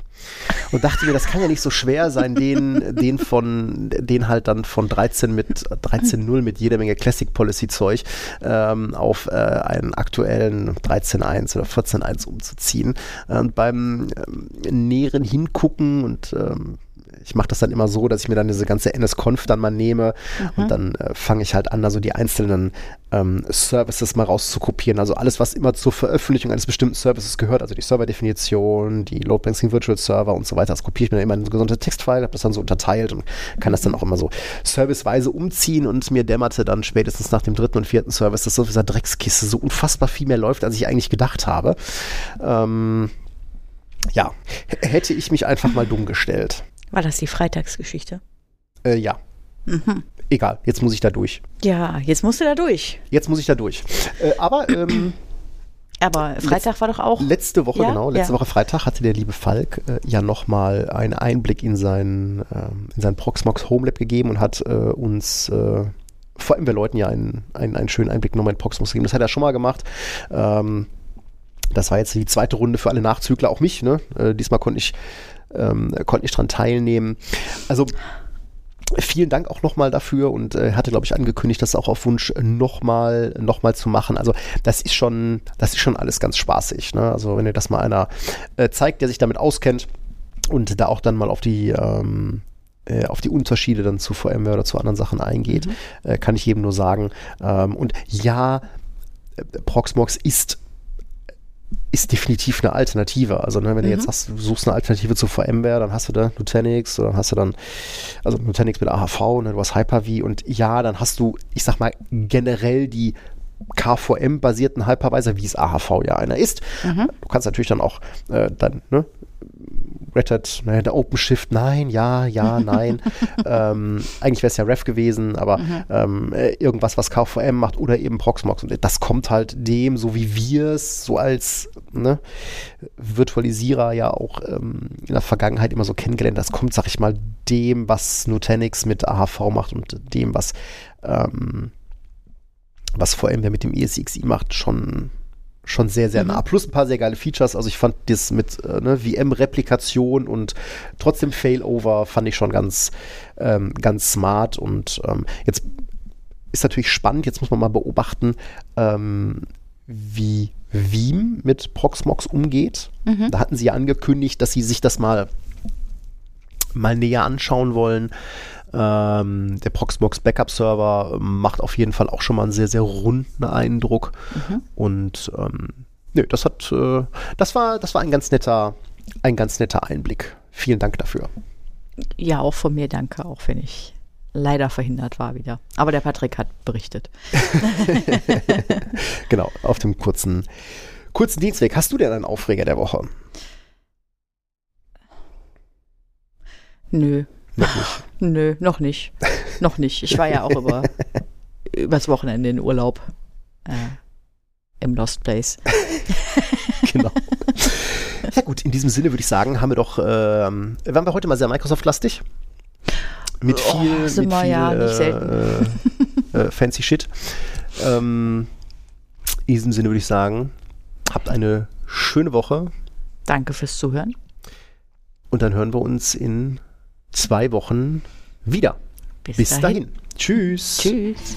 und dachte mir, das kann ja nicht so schwer sein, den, den von, den halt dann von 13 mit 13.0 mit jeder Menge Classic Policy Zeug ähm, auf äh, einen aktuellen 13.1 oder 14.1 umzuziehen. Und beim ähm, näheren Hingucken und ähm, ich mache das dann immer so, dass ich mir dann diese ganze NSConf dann mal nehme mhm. und dann äh, fange ich halt an, also die einzelnen ähm, Services mal rauszukopieren. Also alles, was immer zur Veröffentlichung eines bestimmten Services gehört, also die Serverdefinition, die Load Balancing Virtual Server und so weiter, das kopiere ich mir dann immer in eine gesamte Textfile, habe das dann so unterteilt und kann das dann auch immer so serviceweise umziehen und mir dämmerte dann spätestens nach dem dritten und vierten Service, dass so dieser Dreckskiste so unfassbar viel mehr läuft, als ich eigentlich gedacht habe. Ähm, ja, hätte ich mich einfach mal dumm gestellt. War das die Freitagsgeschichte? Äh, ja. Mhm. Egal, jetzt muss ich da durch. Ja, jetzt musst du da durch. Jetzt muss ich da durch. Äh, aber ähm, aber Freitag Letz, war doch auch. Letzte Woche, ja? genau, letzte ja. Woche Freitag hatte der liebe Falk äh, ja nochmal einen Einblick in sein, äh, in sein Proxmox Homelab gegeben und hat äh, uns, äh, vor allem wir Leuten ja einen, einen, einen schönen Einblick nochmal in Proxmox gegeben. Das hat er schon mal gemacht. Ähm, das war jetzt die zweite Runde für alle Nachzügler, auch mich. Ne? Äh, diesmal konnte ich ähm, konnte nicht dran teilnehmen. Also vielen Dank auch nochmal dafür und äh, hatte, glaube ich, angekündigt, das auch auf Wunsch nochmal noch mal zu machen. Also das ist schon, das ist schon alles ganz spaßig. Ne? Also wenn ihr das mal einer äh, zeigt, der sich damit auskennt und da auch dann mal auf die ähm, äh, auf die Unterschiede dann zu VMware oder zu anderen Sachen eingeht, mhm. äh, kann ich jedem nur sagen. Ähm, und ja, Proxmox ist ist definitiv eine Alternative. Also ne, wenn mhm. du jetzt mhm. sagst, du suchst eine Alternative zu VMware, dann hast du da Nutanix oder dann hast du dann, also Nutanix mit AHV, ne, du hast Hyper-V und ja, dann hast du, ich sag mal, generell die KVM-basierten Hypervisor, wie es AHV ja einer ist. Mhm. Du kannst natürlich dann auch äh, dann, ne, Red Hat, naja, der OpenShift, nein, ja, ja, nein. ähm, eigentlich wäre es ja Ref gewesen, aber mhm. ähm, äh, irgendwas, was KVM macht oder eben Proxmox. Und das kommt halt dem, so wie wir es so als ne, Virtualisierer ja auch ähm, in der Vergangenheit immer so kennengelernt, das kommt, sag ich mal, dem, was Nutanix mit AHV macht und dem, was ähm, was VMware mit dem ESXi macht, schon schon sehr, sehr mhm. nah. Plus ein paar sehr geile Features. Also ich fand das mit äh, ne, VM-Replikation und trotzdem Failover fand ich schon ganz, ähm, ganz smart. Und ähm, jetzt ist natürlich spannend, jetzt muss man mal beobachten, ähm, wie Veeam mit Proxmox umgeht. Mhm. Da hatten sie ja angekündigt, dass sie sich das mal, mal näher anschauen wollen. Ähm, der Proxmox Backup Server macht auf jeden Fall auch schon mal einen sehr, sehr runden Eindruck. Mhm. Und ähm, nö, das hat, äh, das war, das war ein ganz netter, ein ganz netter Einblick. Vielen Dank dafür. Ja, auch von mir danke, auch wenn ich leider verhindert war wieder. Aber der Patrick hat berichtet. genau, auf dem kurzen, kurzen Dienstweg. Hast du denn einen Aufreger der Woche? Nö. Noch nicht. Nö, noch nicht. noch nicht. Ich war ja auch über übers Wochenende in Urlaub äh, im Lost Place. genau. Ja gut, in diesem Sinne würde ich sagen, haben wir doch, ähm, waren wir heute mal sehr Microsoft-lastig? Mit oh, viel, oh, mit viel ja, äh, äh, fancy Shit. Ähm, in diesem Sinne würde ich sagen, habt eine schöne Woche. Danke fürs Zuhören. Und dann hören wir uns in zwei Wochen wieder. Bis, Bis dahin. dahin. Tschüss. Tschüss.